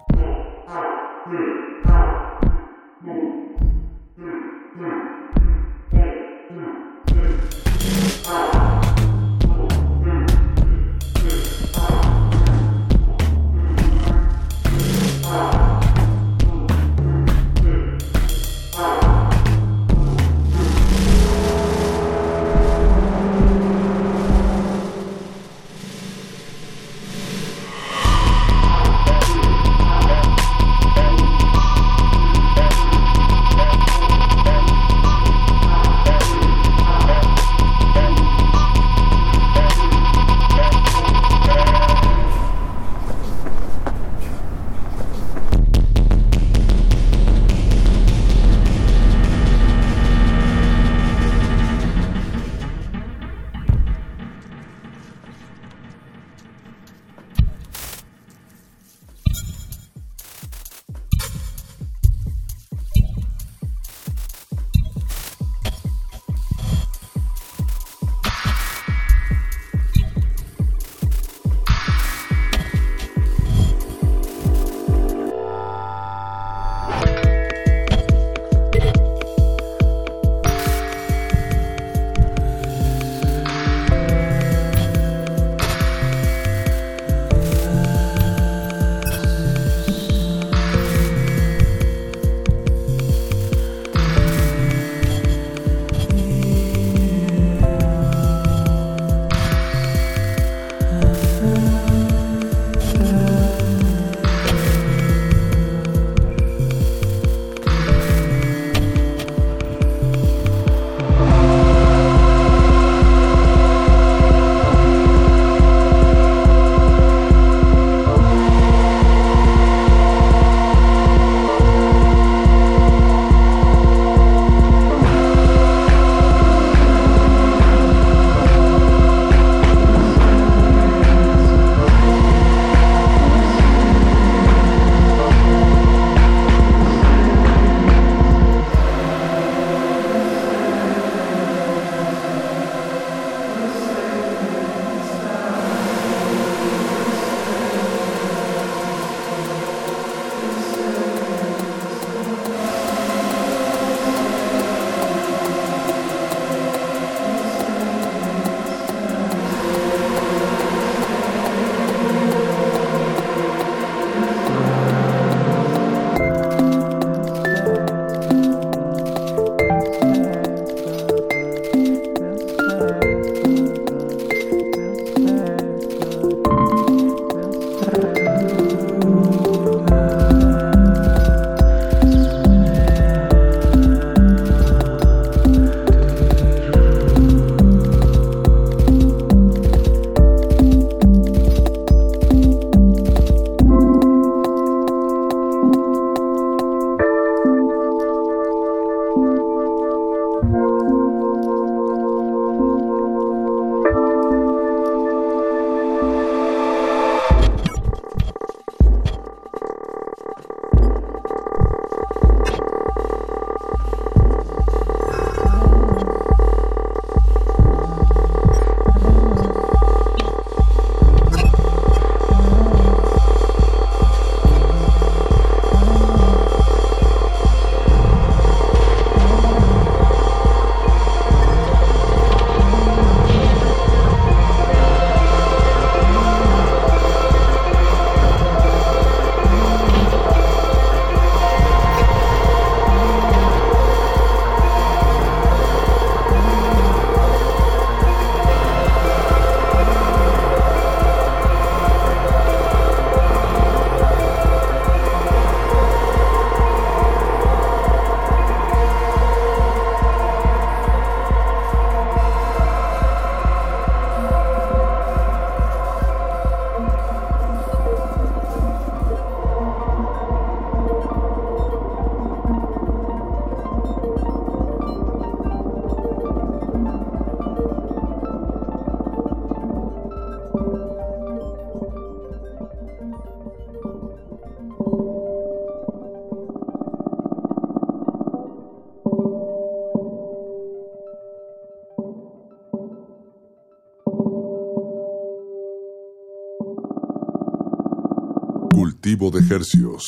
De Hercios.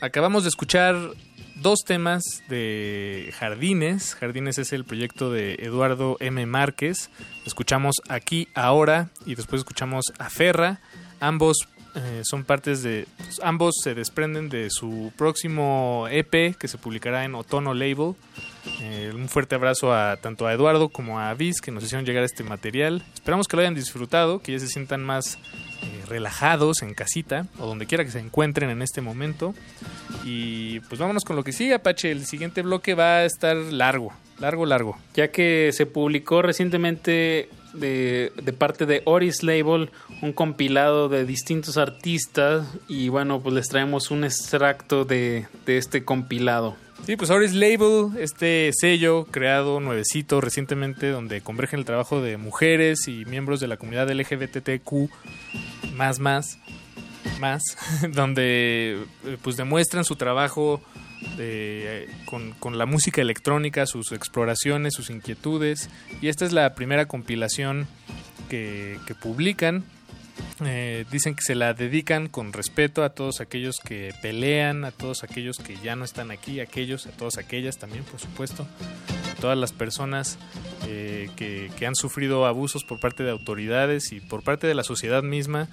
Acabamos de escuchar dos temas de Jardines. Jardines es el proyecto de Eduardo M. Márquez. Escuchamos aquí, ahora, y después escuchamos a Ferra. Ambos eh, son partes de. pues, ambos se desprenden de su próximo EP que se publicará en Otono Label. Un fuerte abrazo a tanto a Eduardo como a Viz que nos hicieron llegar este material. Esperamos que lo hayan disfrutado, que ya se sientan más eh, relajados en casita o donde quiera que se encuentren en este momento. Y pues vámonos con lo que sigue, Apache. El siguiente bloque va a estar largo, largo, largo. Ya que se publicó recientemente de, parte de Oris Label un compilado de distintos artistas y bueno, pues les traemos un extracto de este compilado. Sí, pues Oris Label, este sello creado nuevecito recientemente donde convergen el trabajo de mujeres y miembros de la comunidad LGBTQ más más más donde eh, pues demuestran su trabajo de- con, con la música electrónica, sus exploraciones, sus inquietudes. Y esta es la primera compilación que publican eh, dicen que se la dedican con respeto a todos aquellos que pelean, a todos aquellos que ya no están aquí, a aquellos, a todas aquellas también, por supuesto, todas las personas eh, que, que han sufrido abusos por parte de autoridades y por parte de la sociedad misma,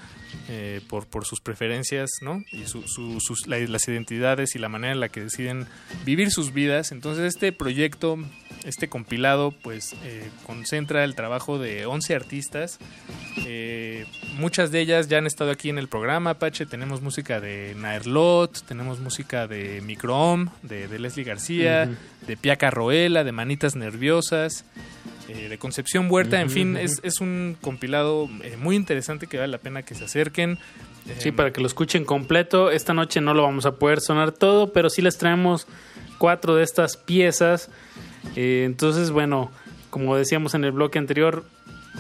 eh, por, por sus preferencias, ¿no? Y su- su- sus, la- las identidades y la manera en la que deciden vivir sus vidas. Entonces este proyecto, este compilado, pues eh, concentra el trabajo de 11 artistas. Muchas de ellas ya han estado aquí en el programa, Apache. Tenemos música de Naerlot, tenemos música de Microom, de, de Leslie García, de Pia Carroela, de Nerviosas, eh, de Concepción Huerta. En fin, es, es un compilado eh, muy interesante que vale la pena que se acerquen. Sí, Eh, para que lo escuchen completo. Esta noche no lo vamos a poder sonar todo, pero sí les traemos cuatro de estas piezas. Entonces, bueno, como decíamos en el bloque anterior,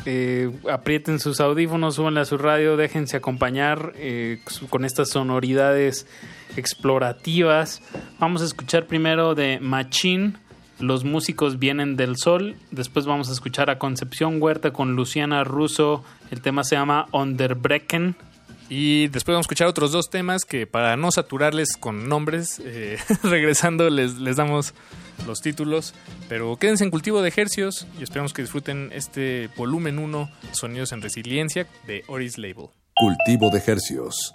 eh, aprieten sus audífonos, súbanle a su radio, déjense acompañar eh, con estas sonoridades explorativas. Vamos a escuchar primero de Machine. Los músicos vienen del sol. Después vamos a escuchar a Concepción Huerta con Luciana Russo. El tema se llama Onderbrecken. Y después vamos a escuchar otros dos temas que para no saturarles con nombres, eh, regresando les, les damos los títulos. Pero quédense en cultivo de ejercios y esperamos que disfruten este volumen 1, Sonidos en Resiliencia, de Oris Label. Cultivo de Hercios.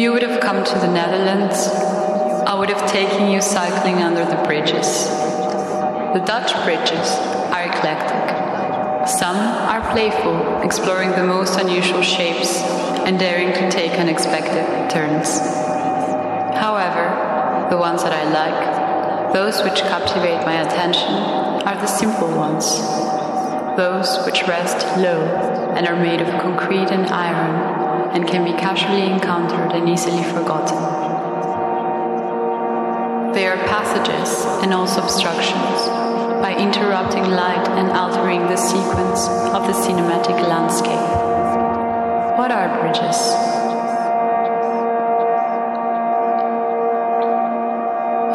You would have come to the Netherlands, I would have taken you cycling under the bridges. The Dutch bridges are eclectic. Some are playful, exploring the most unusual shapes and daring to take unexpected turns. However, the ones that I like, those which captivate my attention, are the simple ones. Those which rest low and are made of concrete and iron and can be casually encountered and easily forgotten. They are passages and also obstructions by interrupting light and altering the sequence of the cinematic landscape. What are bridges?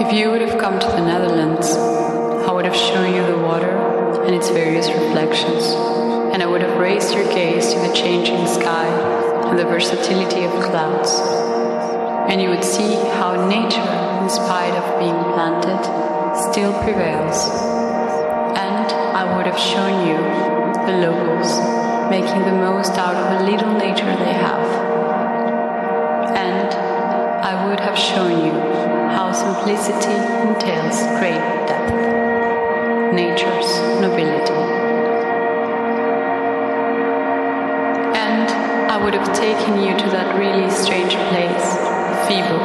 If you would have come to the Netherlands, I would have shown you the water and its various reflections, and I would have raised your gaze to the changing sky and the versatility of clouds. And you would see how nature, in spite of being planted, still prevails. And I would have shown you the locals making the most out of a little nature they have. And I would have shown you how simplicity entails great depth, taken you to that really strange place, Fibo,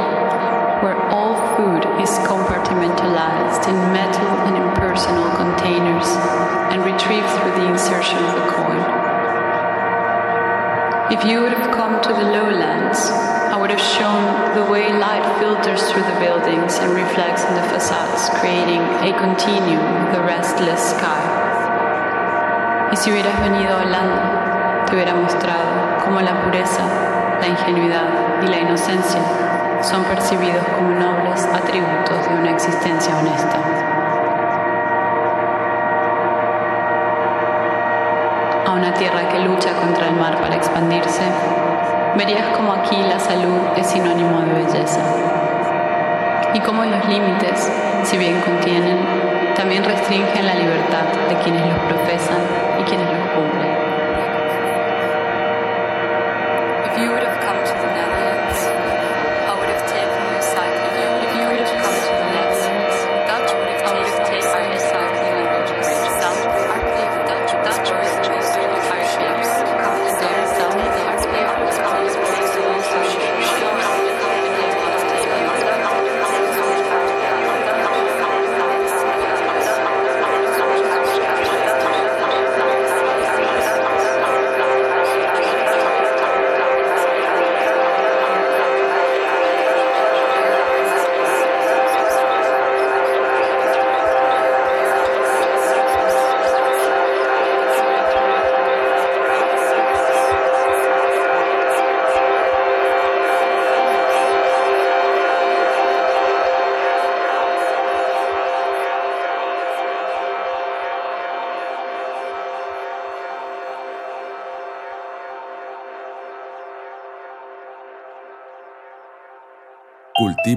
where all food is compartmentalized in metal and impersonal containers and retrieved through the insertion of a coin. If you would have come to the lowlands, I would have shown the way light filters through the buildings and reflects in the facades, creating a continuum with the restless sky. Y si hubieras venido a Holanda, te hubiera mostrado cómo la pureza, la ingenuidad y la inocencia son percibidos como nobles atributos de una existencia honesta. A una tierra que lucha contra el mar para expandirse, verías como aquí la salud es sinónimo de belleza. Y como los límites, si bien contienen, también restringen la libertad de quienes los profesan y quienes los cumplen.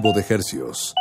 De Hercios.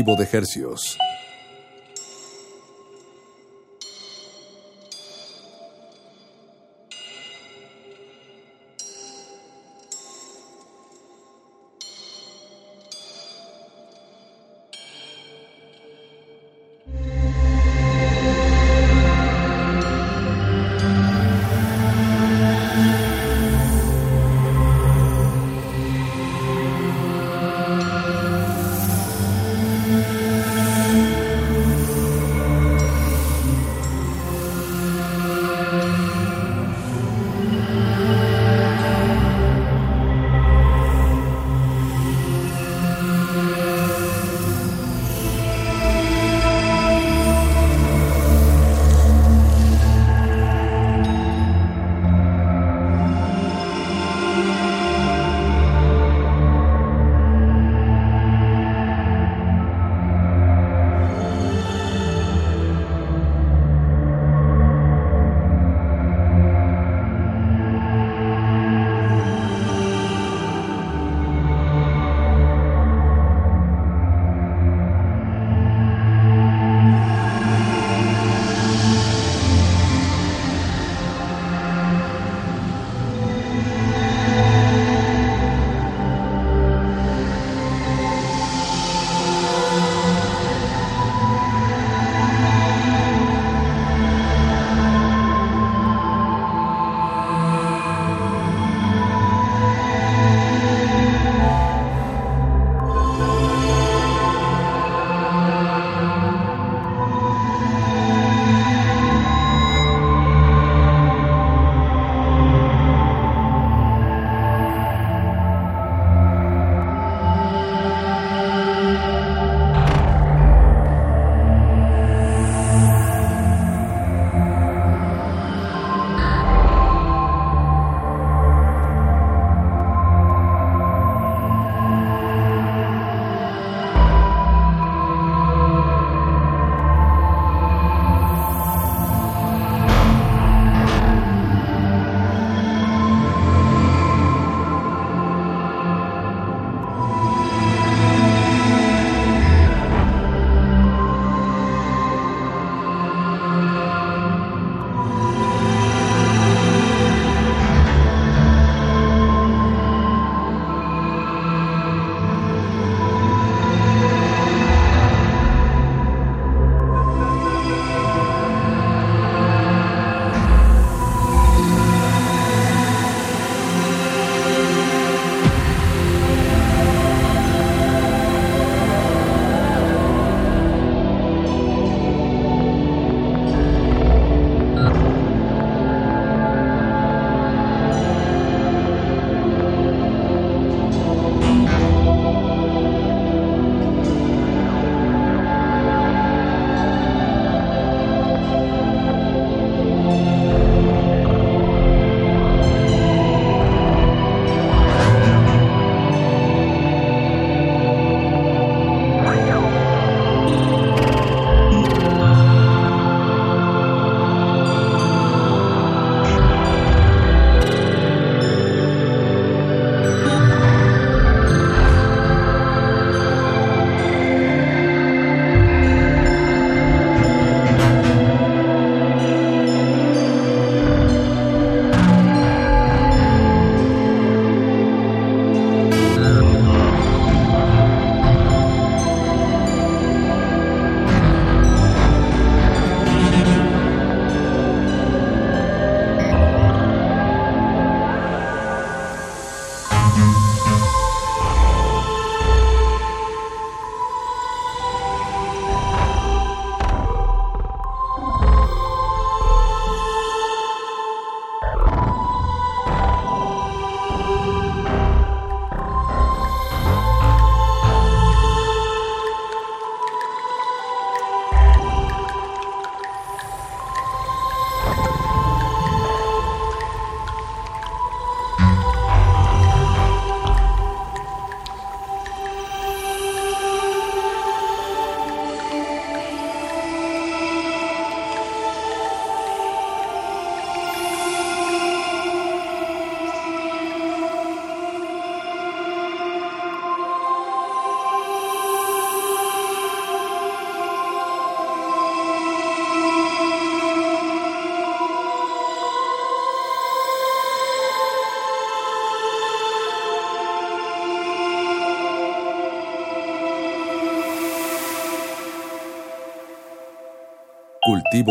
Cultivo de hercios.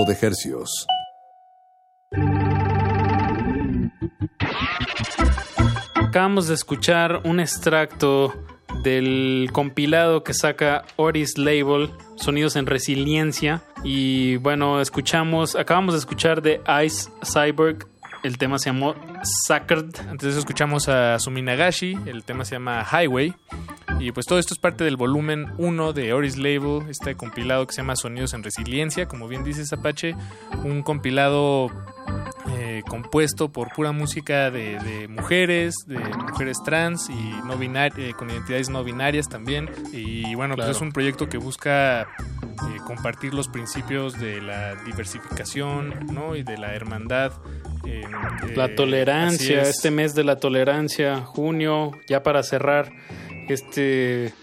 De hercios. Acabamos de escuchar un extracto del compilado que saca Oris Label, Sonidos en Resiliencia. Y bueno, escuchamos, acabamos de escuchar de Ice Cyborg. El tema se llamó Sacred. Antes escuchamos a Suminagashi, el tema se llama Highway. Y pues todo esto es parte del volumen 1 de Oris Label, este compilado que se llama Sonidos en Resiliencia, como bien dices Apache, un compilado eh, compuesto por pura música de, de mujeres, de mujeres trans y no binar- eh, con identidades no binarias también. Y bueno, Claro. pues es un proyecto que busca eh, compartir los principios de la diversificación ¿no? y de la hermandad. La tolerancia, es. este mes de la tolerancia, junio, ya para cerrar este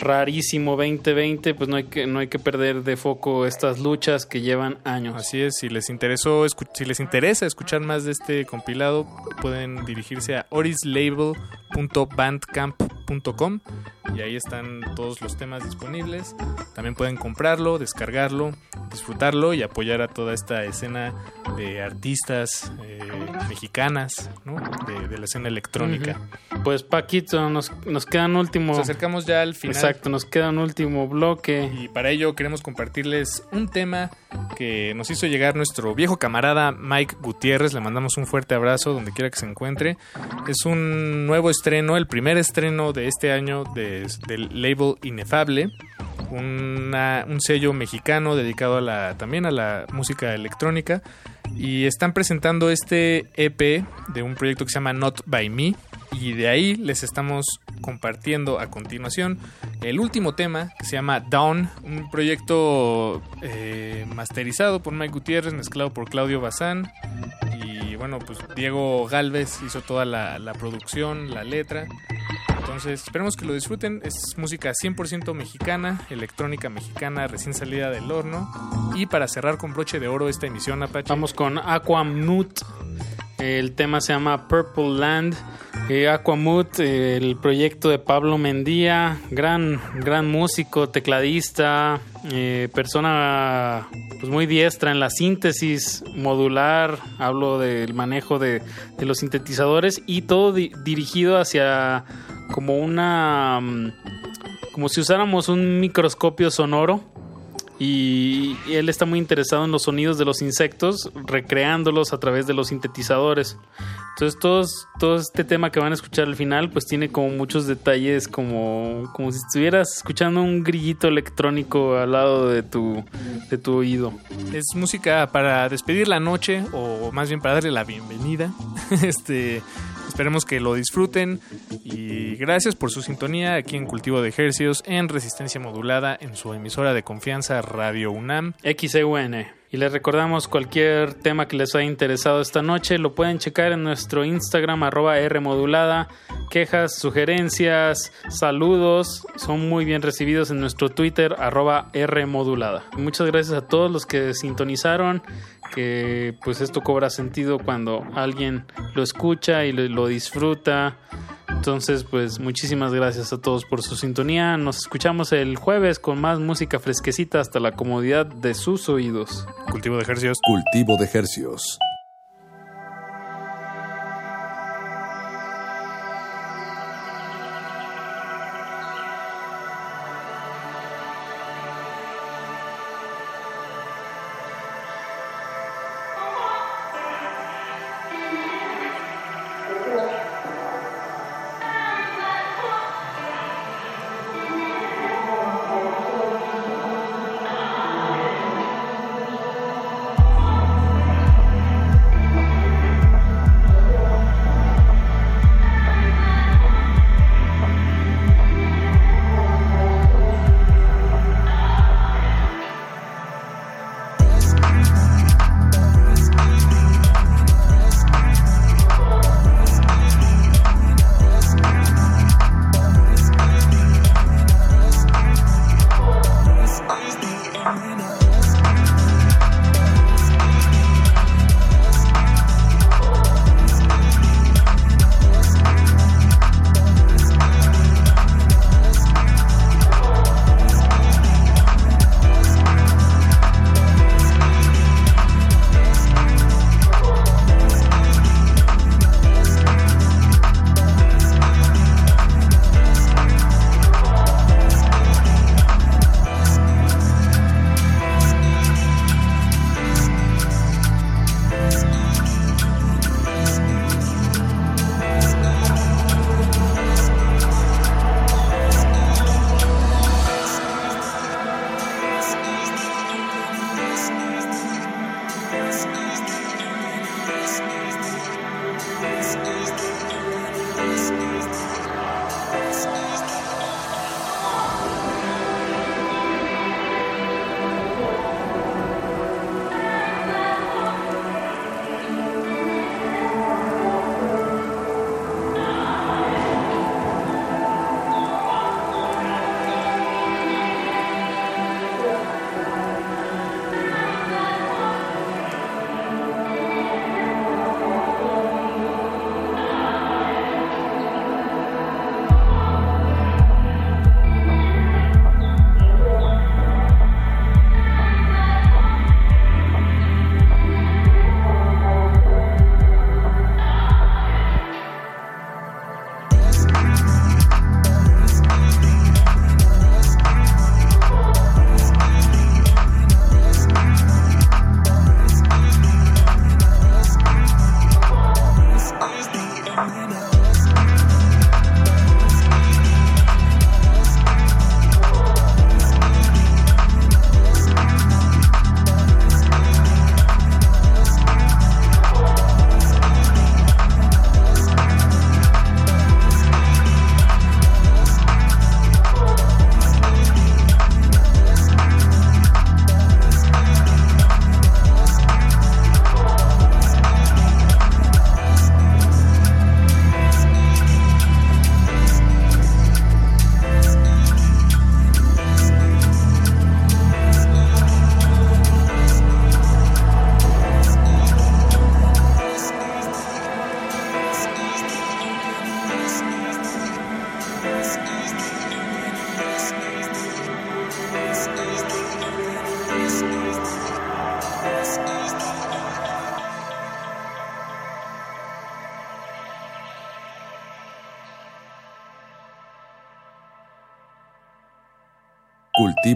rarísimo 2020, pues no hay que no hay que perder de foco estas luchas que llevan años. Así es, si les interesó, si les interesa escuchar más de este compilado, pueden dirigirse a orislabel.bandcamp.com y ahí están todos los temas disponibles. También pueden comprarlo, descargarlo, disfrutarlo y apoyar a toda esta escena de artistas eh, mexicanas, ¿no? de, de la escena electrónica. Pues Paquito, nos, nos queda un último... Nos acercamos ya al final. Exacto, nos queda un último bloque. Y para ello queremos compartirles un tema que nos hizo llegar nuestro viejo camarada Mike Gutiérrez. Le mandamos un fuerte abrazo donde quiera que se encuentre. Es un nuevo estreno, el primer estreno de este año de- del label Inefable. una- un sello mexicano dedicado a la, también a la música electrónica. Y están presentando este EP de un proyecto que se llama Not By Me. Y de ahí les estamos compartiendo a continuación el último tema que se llama Down, un proyecto eh, masterizado por Mike Gutiérrez, mezclado por Claudio Bazán. Y bueno, pues Diego Galvez hizo toda la, la producción, la letra. Entonces, esperemos que lo disfruten. Es música 100% mexicana, electrónica mexicana recién salida del horno. Y para cerrar con broche de oro esta emisión, Apache. Vamos con Aquamut. El tema se llama Purple Land. Eh, Aquamut, eh, el proyecto de Pablo Mendía, gran, gran músico, tecladista, eh, persona pues muy diestra en la síntesis modular. Hablo del manejo de, los sintetizadores y todo di- dirigido hacia como una mm, como si usáramos un microscopio sonoro y, él está muy interesado en los sonidos de los insectos, recreándolos a través de los sintetizadores. Entonces todos, todo este tema que van a escuchar al final pues tiene como muchos detalles como, como si estuvieras escuchando un grillito electrónico al lado de tu, de tu oído. Es música para despedir la noche o más bien para darle la bienvenida. Este, esperemos que lo disfruten y gracias por su sintonía aquí en Cultivo de Ejercios en resistencia modulada en su emisora de confianza Radio UNAM. XEUN. Y les recordamos cualquier tema que les haya interesado esta noche, lo pueden checar en nuestro Instagram arroba Rmodulada. Quejas, sugerencias, saludos son muy bien recibidos en nuestro Twitter arroba Rmodulada. Muchas gracias a todos los que sintonizaron, que pues esto cobra sentido cuando alguien lo escucha y lo, disfruta. Entonces, pues muchísimas gracias a todos por su sintonía. Nos escuchamos el jueves con más música fresquecita hasta la comodidad de sus oídos. Cultivo de ejercicios. Cultivo de ejercicios.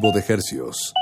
De hercios.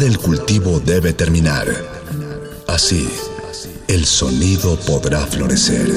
Del cultivo debe terminar. Así, el sonido podrá florecer.